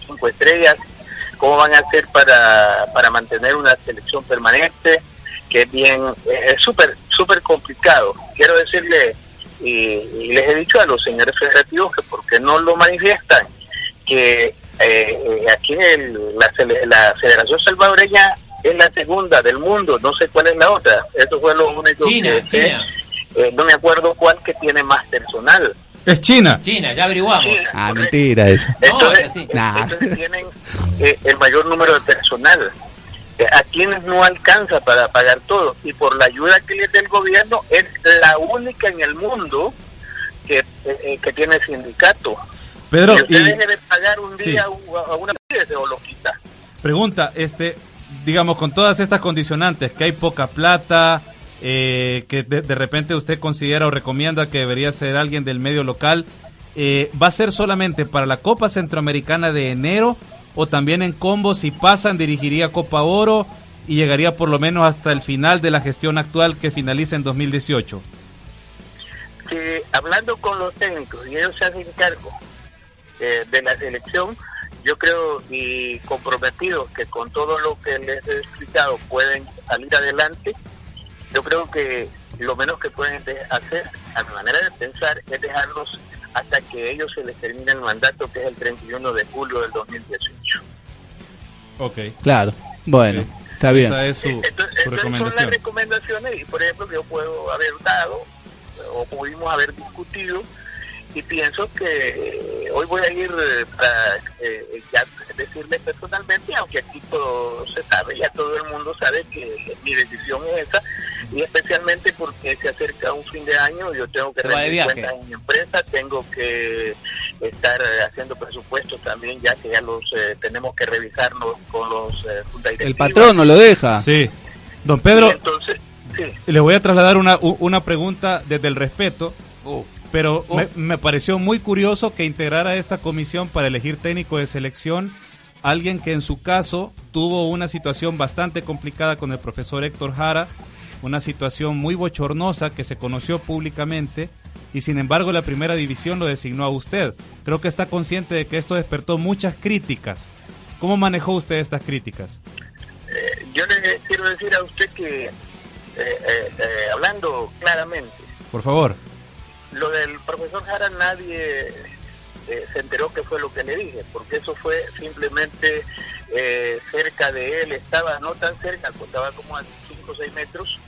cinco estrellas cómo van a hacer para, para mantener una selección permanente, que es bien, es súper, súper complicado. Quiero decirle, y, les he dicho a los señores federativos que porque no lo manifiestan, que eh, aquí en la, la Federación Salvadoreña es la segunda del mundo, no sé cuál es la otra. Eso fue lo único que China. Eh, no me acuerdo cuál que tiene más personal. Es China. China, ya averiguamos. ah, mentira eso. Entonces, tienen eh, el mayor número de personal. Eh, a quienes no alcanza para pagar todo. Y por la ayuda que les da el gobierno, es la única en el mundo que, eh, que tiene sindicato. Pedro, y usted deje de pagar un día a una o lo quita. Pregunta, este, digamos, con todas estas condicionantes, que hay poca plata, eh, que de, repente usted considera o recomienda que debería ser alguien del medio local, eh, ¿va a ser solamente para la Copa Centroamericana de enero o también en combo si pasan dirigiría Copa Oro y llegaría por lo menos hasta el final de la gestión actual que finaliza en 2018? hablando con los técnicos y ellos se hacen cargo eh, de la selección, yo creo y comprometidos que con todo lo que les he explicado pueden salir adelante yo creo que lo menos que pueden hacer, a mi manera de pensar, es dejarlos hasta que ellos se les termine el mandato, que es el 31 de julio del 2018. Ok. Claro, bueno, está bien. Esa es su, entonces, recomendación. Son las recomendaciones, y por ejemplo, que yo puedo haber dado, o pudimos haber discutido, y pienso que hoy voy a ir eh, para eh, ya decirle personalmente, aunque aquí todo se sabe, ya todo el mundo sabe que mi decisión es esa, y especialmente porque se acerca un fin de año, yo tengo que rendir cuentas en mi empresa, tengo que estar haciendo presupuestos también, ya que ya los eh, tenemos que revisarnos con los eh, El patrón no lo deja. Sí. Don Pedro, entonces, le voy a trasladar una, una pregunta desde el respeto. Oh pero oh. me, pareció muy curioso que integrara esta comisión para elegir técnico de selección alguien que en su caso tuvo una situación bastante complicada con el profesor Héctor Jara, una situación muy bochornosa que se conoció públicamente y sin embargo la primera división lo designó a usted. Creo que está consciente de que esto despertó muchas críticas. ¿Cómo manejó usted estas críticas? Eh, yo le quiero decir a usted que, eh, eh, hablando claramente, por favor, lo del profesor Jara nadie eh, se enteró que fue lo que le dije, porque eso fue simplemente eh, cerca de él, estaba no tan cerca, estaba como a 5 o 6 metros,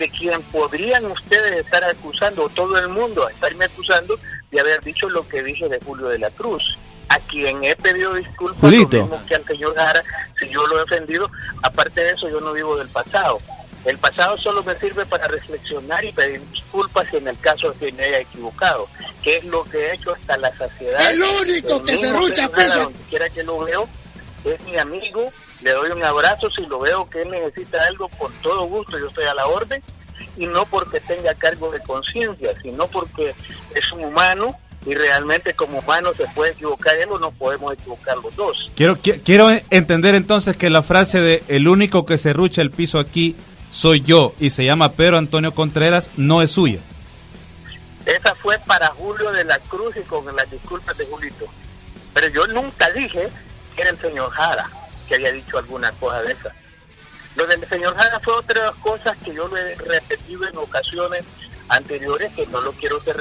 de quien podrían ustedes estar acusando, o todo el mundo estarme acusando, de haber dicho lo que dije de Julio de la Cruz, a quien he pedido disculpas, lo mismo que al señor Jara, si yo lo he ofendido, aparte de eso yo no vivo del pasado, El pasado solo me sirve para reflexionar y pedir disculpas en el caso de que me haya equivocado, que es lo que he hecho hasta la saciedad. El único que se rucha pesa. Donde quiera que lo veo, es mi amigo, le doy un abrazo si lo veo que él necesita algo, con todo gusto yo estoy a la orden, y no porque tenga cargo de conciencia, sino porque es un humano y realmente como humano se puede equivocar él o no podemos equivocar los dos. Quiero, quiero entender entonces que la frase de el único que se rucha el piso aquí soy yo y se llama Pedro Antonio Contreras no es suya. Esa fue para Julio de la Cruz y con las disculpas de Julito. Pero yo nunca dije que era el señor Jara que había dicho alguna cosa de esa. Lo del señor Jara fue otra de las cosas que yo lo he repetido en ocasiones anteriores, que no lo quiero estar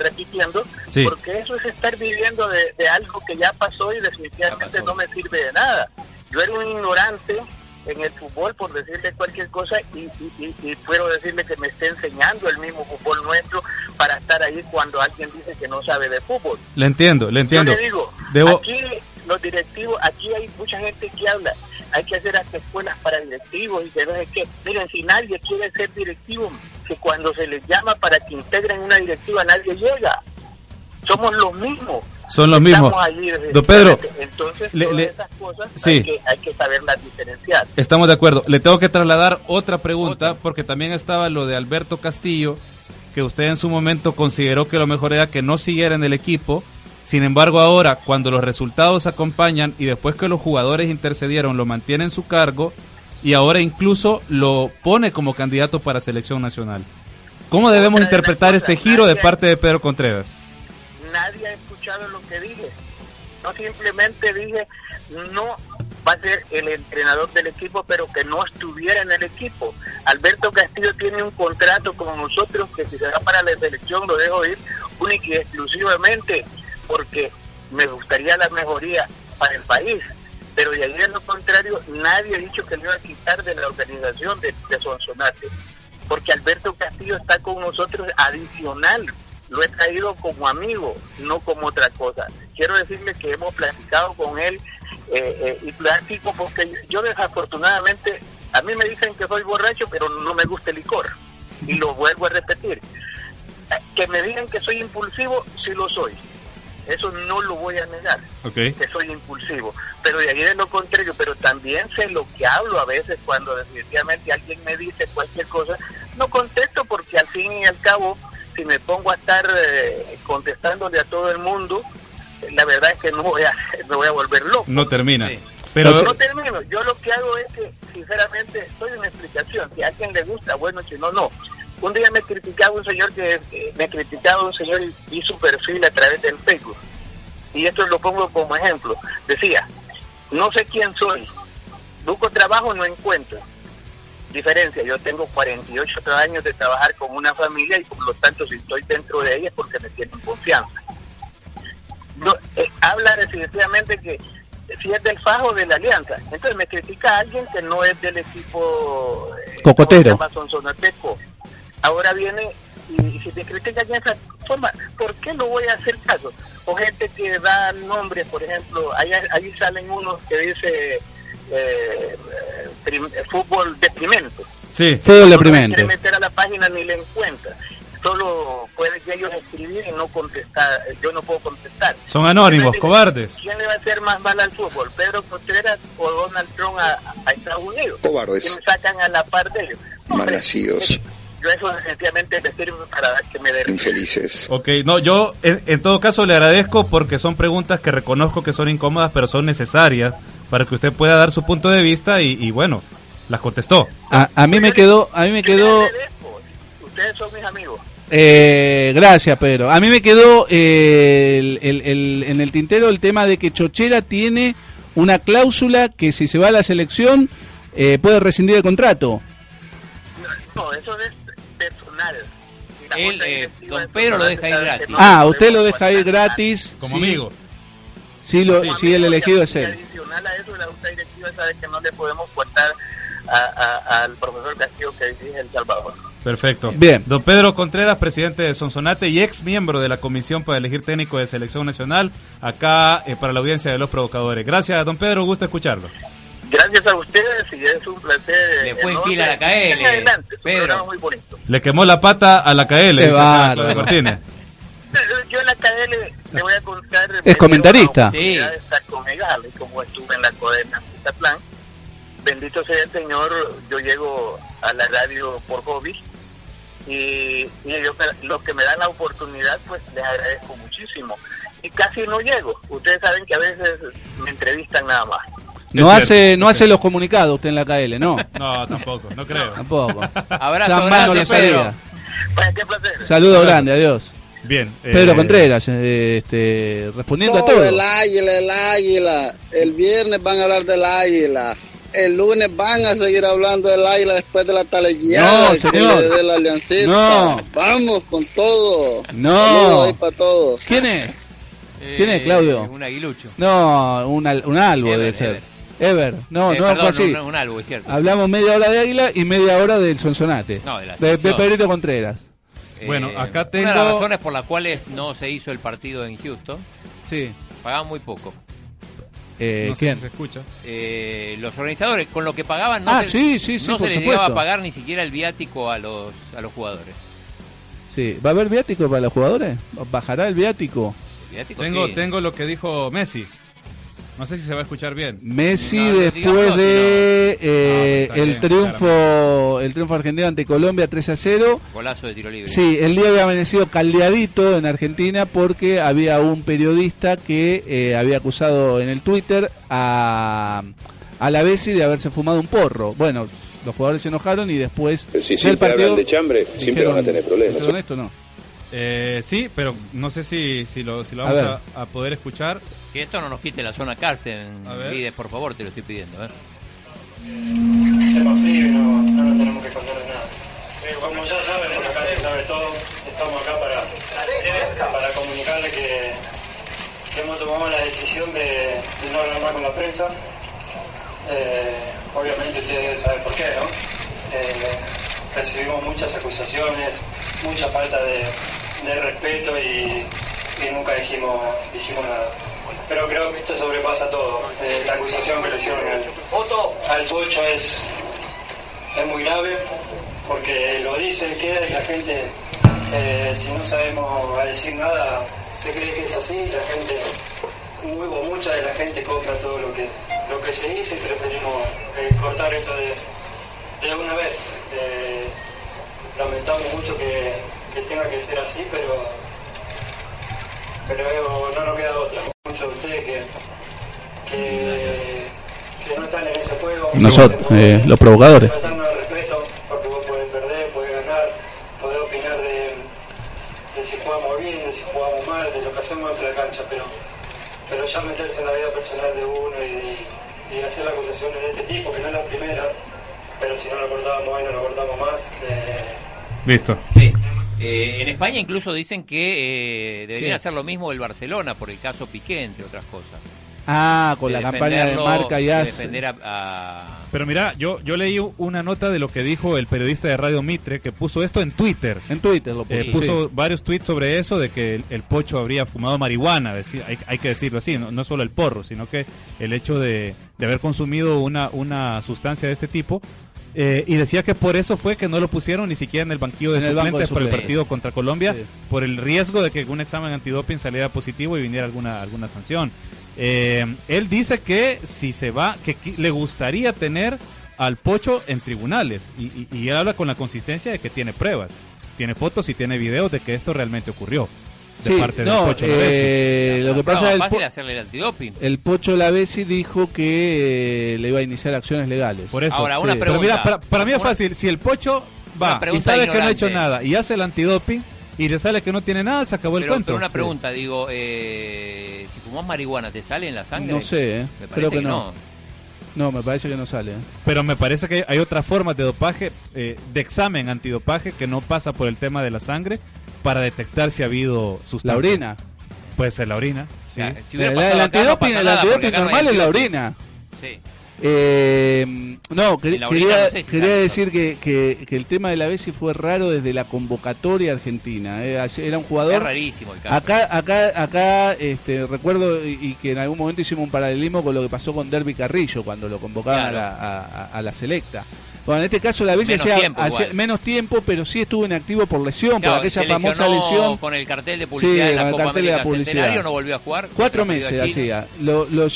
repitiendo, porque eso es estar viviendo de, algo que ya pasó y definitivamente no me sirve de nada. Yo era un ignorante en el fútbol por decirle cualquier cosa y, y, puedo decirle que me esté enseñando el mismo fútbol nuestro para estar ahí cuando alguien dice que no sabe de fútbol. Le entiendo, le entiendo. Yo le digo, aquí los directivos, aquí hay mucha gente que habla, hay que hacer hasta escuelas para directivos y que no sé qué. Miren, si nadie quiere ser directivo, que cuando se les llama para que integren una directiva nadie llega. Somos los mismos. Son los mismos. Don Pedro, entonces esas cosas hay, que, hay que saberlas diferenciar. Estamos de acuerdo. Le tengo que trasladar otra pregunta porque también estaba lo de Alberto Castillo, que usted en su momento consideró que lo mejor era que no siguiera en el equipo. Sin embargo, ahora, cuando los resultados acompañan y después que los jugadores intercedieron, lo mantiene en su cargo y ahora incluso lo pone como candidato para selección nacional. ¿Cómo debemos interpretar este giro de parte de Pedro Contreras? nadie ha escuchado lo que dije. No simplemente dije, no va a ser el entrenador del equipo, pero que no estuviera en el equipo. Alberto Castillo tiene un contrato con nosotros que si se va para la selección lo dejo ir única y exclusivamente porque me gustaría la mejoría para el país. Pero de ahí en lo contrario, nadie ha dicho que le iba a quitar de la organización de, de Sonsonate. Porque Alberto Castillo está con nosotros adicional lo he traído como amigo, no como otra cosa. Quiero decirle que hemos platicado con él eh, eh, y platico porque yo desafortunadamente, a mí me dicen que soy borracho, pero no me gusta el licor. Y lo vuelvo a repetir. Que me digan que soy impulsivo, sí lo soy. Eso no lo voy a negar, que soy impulsivo. Pero de ahí de lo contrario, pero también sé lo que hablo a veces cuando definitivamente alguien me dice cualquier cosa, no contesto porque al fin y al cabo si me pongo a estar eh, contestándole a todo el mundo, la verdad es que no voy a, me voy a volver loco. No termina. Pero no termino. Yo lo que hago es que, sinceramente, estoy en explicación. Si a alguien le gusta, bueno, si no, no. Un día me criticaba un señor que eh, me criticaba un señor y vi su perfil a través del Facebook. Y esto lo pongo como ejemplo. Decía, no sé quién soy, busco trabajo, no encuentro diferencia. Yo tengo 48 años de trabajar con una familia y por lo tanto si estoy dentro de ella es porque me tienen confianza. No, eh, habla definitivamente que si es del fajo de la alianza. Entonces me critica alguien que no es del equipo eh, Cocotero. Ahora viene y, si me critica de esa forma, ¿por qué no voy a hacer caso? O gente que da nombres, por ejemplo, ahí, ahí salen unos que dice eh, fútbol deprimente. Sí, fútbol deprimente. No quiere meter a la página ni le encuentra. Solo puede que ellos escribir y no contestar. Yo no puedo contestar. Son anónimos, cobardes. ¿Quién le va a hacer más mal al fútbol? ¿Pedro Contreras o Donald Trump a, Estados Unidos? Cobardes. me sacan a la par de ellos. Malnacidos yo eso definitivamente me sirve para que me den. Infelices. Ok, no, yo en, en, todo caso le agradezco porque son preguntas que reconozco que son incómodas, pero son necesarias para que usted pueda dar su punto de vista y, bueno, las contestó. A, a, mí me quedó, a mí me quedó. Ustedes son mis amigos. Eh, gracias, Pedro. A mí me quedó eh, el, en el tintero el tema de que Chochera tiene una cláusula que si se va a la selección eh, puede rescindir el contrato. No, eso es. Él, eh, don Pedro lo deja ir gratis. Ah, usted lo deja ir gratis. Como amigo. Sí, lo, sí, el elegido es él. Adicional a eso, la Junta Directiva sabe que no le podemos cortar al profesor Castillo que dirige El Salvador. Perfecto. Bien. Don Pedro Contreras, presidente de Sonsonate y ex miembro de la Comisión para elegir técnico de selección nacional, acá eh, para la audiencia de los provocadores. Gracias, don Pedro, gusto escucharlo. Gracias. a ustedes y es un placer. Le fue en fila a la KL. Adelante, Pedro. Muy bonito. Le quemó la pata a la KL. va, Yo en la KL le voy a contar. Es comentarista. Sí. Estar con y como estuve en la Codena plan Bendito sea el Señor, yo llego a la radio por hobby y, y ellos, los que me dan la oportunidad, pues les agradezco muchísimo. Y casi no llego. Ustedes saben que a veces me entrevistan nada más. No hace, no hace los comunicados usted en la KL, ¿no? No, tampoco, no creo. Tampoco. Abrazo grande, Pedro. Pues, qué placer. Saludo grande, adiós. Bien. Pedro eh, Contreras, este, respondiendo a todo. el águila, el águila. El viernes van a hablar del águila. El lunes van a seguir hablando del águila después de la talellada. No, señor. De la aliancita. No. Vamos con todo. No. para todos. ¿Quién es? ¿Quién es, Claudio? Un aguilucho. No, un, un albo debe ser. Ever. No, eh, no perdón, así. Un, un, algo, es cierto. Hablamos media hora de Águila y media hora del Sonsonate. No, de la de, de Pedrito Contreras. Eh, bueno, acá tengo... Una de las razones por las cuales no se hizo el partido en Houston. Sí. Pagaban muy poco. Eh, no ¿Quién? Sé si se escucha. Eh, los organizadores, con lo que pagaban, no ah, se, sí, sí, sí, no se les llegaba a pagar ni siquiera el viático a los, a los jugadores. Sí, ¿va a haber viático para los jugadores? ¿Bajará el viático? El viático Tengo, sí. tengo lo que dijo Messi. No sé si se va a escuchar bien. Messi No, después de no. eh, No, está el bien, triunfo el triunfo argentino ante Colombia 3 a 0. Golazo de tiro libre. Sí, el día había amanecido caldeadito en Argentina porque había un periodista que eh, había acusado en el Twitter a, a la Bessi de haberse fumado un porro. Bueno, los jugadores se enojaron y después si del siempre partido de chambre, siempre dijeron, van a tener problemas. ¿dijeron esto no? Eh, sí, pero no sé si, si, lo, si lo A vamos a, a poder escuchar. Que esto no nos quite la zona ver. Vides, por favor, te lo estoy pidiendo. ¿eh? tema frío y no, no nos tenemos que esconder de nada. Como ya saben, porque acá se sabe todo, estamos acá para, para comunicarle que, que hemos tomado la decisión de, de no hablar más con la prensa. Eh, obviamente ustedes deben saber por qué, ¿no? Eh, recibimos muchas acusaciones, mucha falta de, de respeto y, y nunca dijimos, dijimos nada. Pero creo que esto sobrepasa todo. Eh, la acusación que le hicieron al, al Pocho es, es muy grave porque lo dice, queda y la gente, eh, si no sabemos decir nada, se cree que es así. La gente, muy, o mucha de la gente compra todo lo que, lo que se dice y preferimos eh, cortar esto de, de una vez. Lamentamos mucho que, que tenga que ser así, pero pero no nos queda otra. Muchos de ustedes que, que, que no están en ese juego. Nosotros, no- eh, los provocadores. Faltando el respeto, porque vos podés perder, podés ganar, podés opinar de, de si jugamos bien, de si jugamos mal, de lo que hacemos dentro de la cancha, pero, pero ya meterse en la vida personal de uno y, y hacer acusaciones de este tipo, que no es la primera, pero si no lo cortábamos hoy, no lo cortamos más. eh, Listo. Sí. Eh, en España incluso dicen que eh, deberían ¿Qué? hacer lo mismo el Barcelona por el caso Piqué, entre otras cosas. Ah, con De la campaña de marca y de a, a- Pero mira, yo, yo leí una nota de lo que dijo el periodista de Radio Mitre que puso esto en Twitter. En Twitter lo puso. Eh, puso varios tweets sobre eso, de que el, el pocho habría fumado marihuana, decir- hay, hay que decirlo así, no, no solo el porro, sino que el hecho de, de haber consumido una, una sustancia de este tipo. Eh, y decía que por eso fue que no lo pusieron ni siquiera en el banquillo de En suplentes por el partido contra Colombia, Sí. por el riesgo de que un examen antidoping saliera positivo y viniera alguna, alguna sanción. Eh, él dice que si se va, que le gustaría tener al Pocho en tribunales y, y- y él habla con la consistencia de que tiene pruebas, tiene fotos y tiene videos de que esto realmente ocurrió de Sí, parte no, del Pocho eh, lo que la pasa es fácil hacerle el antidoping. el Pocho Lavesi dijo que eh, le iba a iniciar acciones legales. Por eso. Ahora, una Sí. Pero pregunta. mira, para, para mí es fácil, si el Pocho va y pregunta sabe que no ha hecho nada y hace el antidoping y le sale que no tiene nada, se acabó el cuento. pero una Sí. pregunta, digo, eh, si fumas marihuana, ¿te sale en la sangre? No sé, eh. Me creo parece que no. No, me parece que no sale. eh. Pero me parece que hay otras formas de dopaje, eh, de examen antidopaje que no pasa por el tema de la sangre para detectar si ha habido sustancia. La orina. Puede ser la orina. O sea, sí. si El, el no el antidoping normal es la orina. Sí. Eh, no, quería, quería decir que, que, el tema de la Bessi fue raro desde la convocatoria argentina. Eh, era un jugador. rarísimo Acá, acá, acá este, recuerdo y, que en algún momento hicimos un paralelismo con lo que pasó con Derby Carrillo cuando lo convocaban a, la, a la selecta. Bueno, en este caso la vez hacía, menos tiempo, pero sí estuvo inactivo por lesión, por aquella famosa lesión. Con el cartel de publicidad sí, la Copa cartel de publicidad. no volvió a jugar. Cuatro meses hacía. Lo, lo,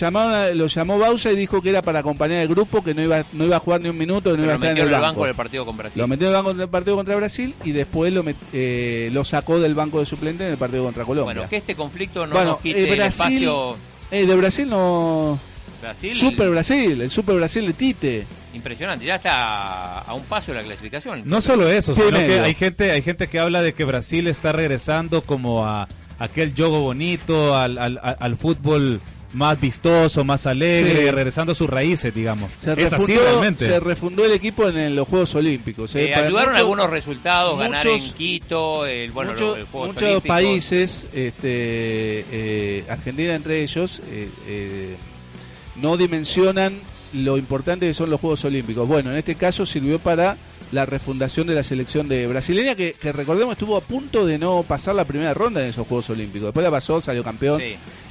lo llamó Bausa y dijo que era para acompañar al grupo, que no iba, no iba a jugar ni un minuto, no iba a estar en el, banco. del partido con Brasil. Lo metió en el banco del partido contra Brasil y después lo, eh, lo sacó del banco de suplente en el partido contra Colombia. Bueno, que este conflicto no nos quite eh, Brasil, el espacio. Eh, de Brasil no. Brasil. Super Brasil, el Super Brasil de Tite impresionante. Ya está a un paso de la clasificación. No solo eso, sino que hay gente, hay gente que habla de que Brasil está regresando como a aquel juego bonito, al, al, al fútbol más vistoso, más alegre, regresando a sus raíces, digamos. Se, refundó, se refundó el equipo en, los Juegos Olímpicos. ¿eh? Eh, ayudaron algunos resultados, ganar en Quito, el, bueno, los, muchos países, este, eh, Argentina entre ellos, no dimensionan lo importante que son los Juegos Olímpicos. Bueno, en este caso sirvió para la refundación de la selección de brasileña que, recordemos estuvo a punto de no pasar la primera ronda en esos Juegos Olímpicos. Después la pasó, salió campeón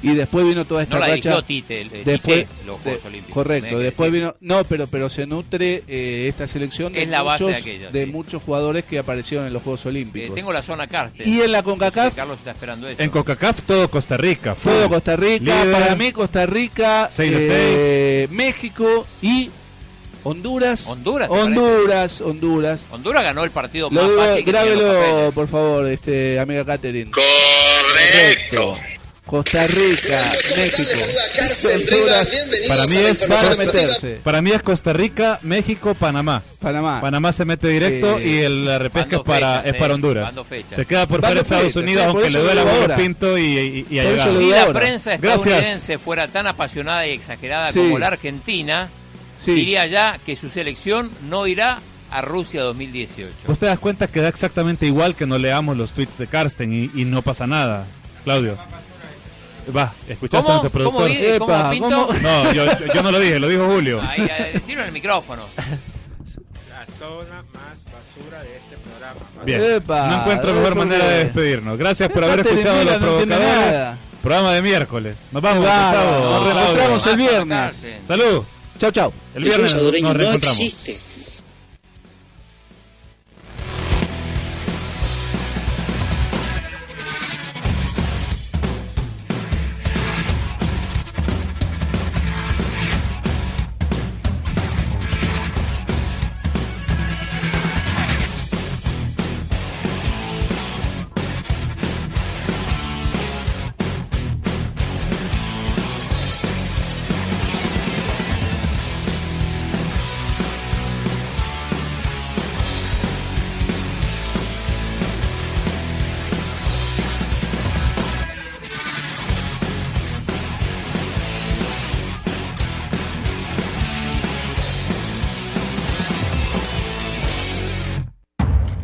y después vino toda esta no la racha. Tite, después, los Juegos Olímpicos. Correcto, después vino no, pero pero se nutre eh, esta selección de, muchos, de, muchos jugadores que aparecieron en los Juegos Olímpicos. Eh, tengo la zona Carter. Y en la CONCACAF Carlos está esperando eso. En CONCACAF todo Costa Rica. Todo Costa Rica, para mí Costa Rica, 6 eh, México y Honduras. Honduras. Honduras, Honduras. Honduras ganó el partido más fácil. Grábelo, por favor, este, amiga Catherine. Correcto. Costa Rica, México. para mí es para, meterse. para mí es Costa Rica, México, Panamá. Panamá. Panamá se mete directo y el repesca es para es para Honduras. Se queda por fuera Estados Unidos aunque le duele a Pinto y, y, a Si la prensa estadounidense fuera tan apasionada y exagerada como la Argentina, diría ya que su selección no irá a Rusia 2018. Pues te das cuenta que da exactamente igual que no leamos los tweets de Karsten y, no pasa nada, Claudio. Va, ¿escuchaste a nuestro productor? ¿Cómo, No, yo, no lo dije, lo dijo Julio. Ahí, decirlo en el micrófono. La zona más basura de este programa. Bien, no encuentro mejor manera de despedirnos. Gracias por haber escuchado los provocadores. Programa de miércoles. Nos vamos, Nos reencontramos el viernes. Salud. Chao, chao. El viernes nos reencontramos. No existe.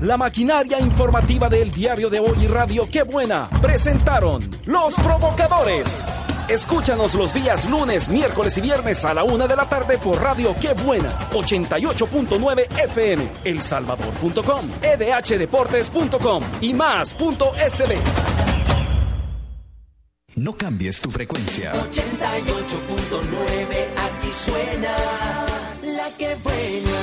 La maquinaria informativa del diario de hoy y radio Qué Buena presentaron Los Provocadores. Escúchanos los días lunes, miércoles y viernes a la una de la tarde por Radio Qué Buena, 88.9 FM, elsalvador.com, edhdeportes.com y más.sb. No cambies tu frecuencia. 88.9, aquí suena la que buena.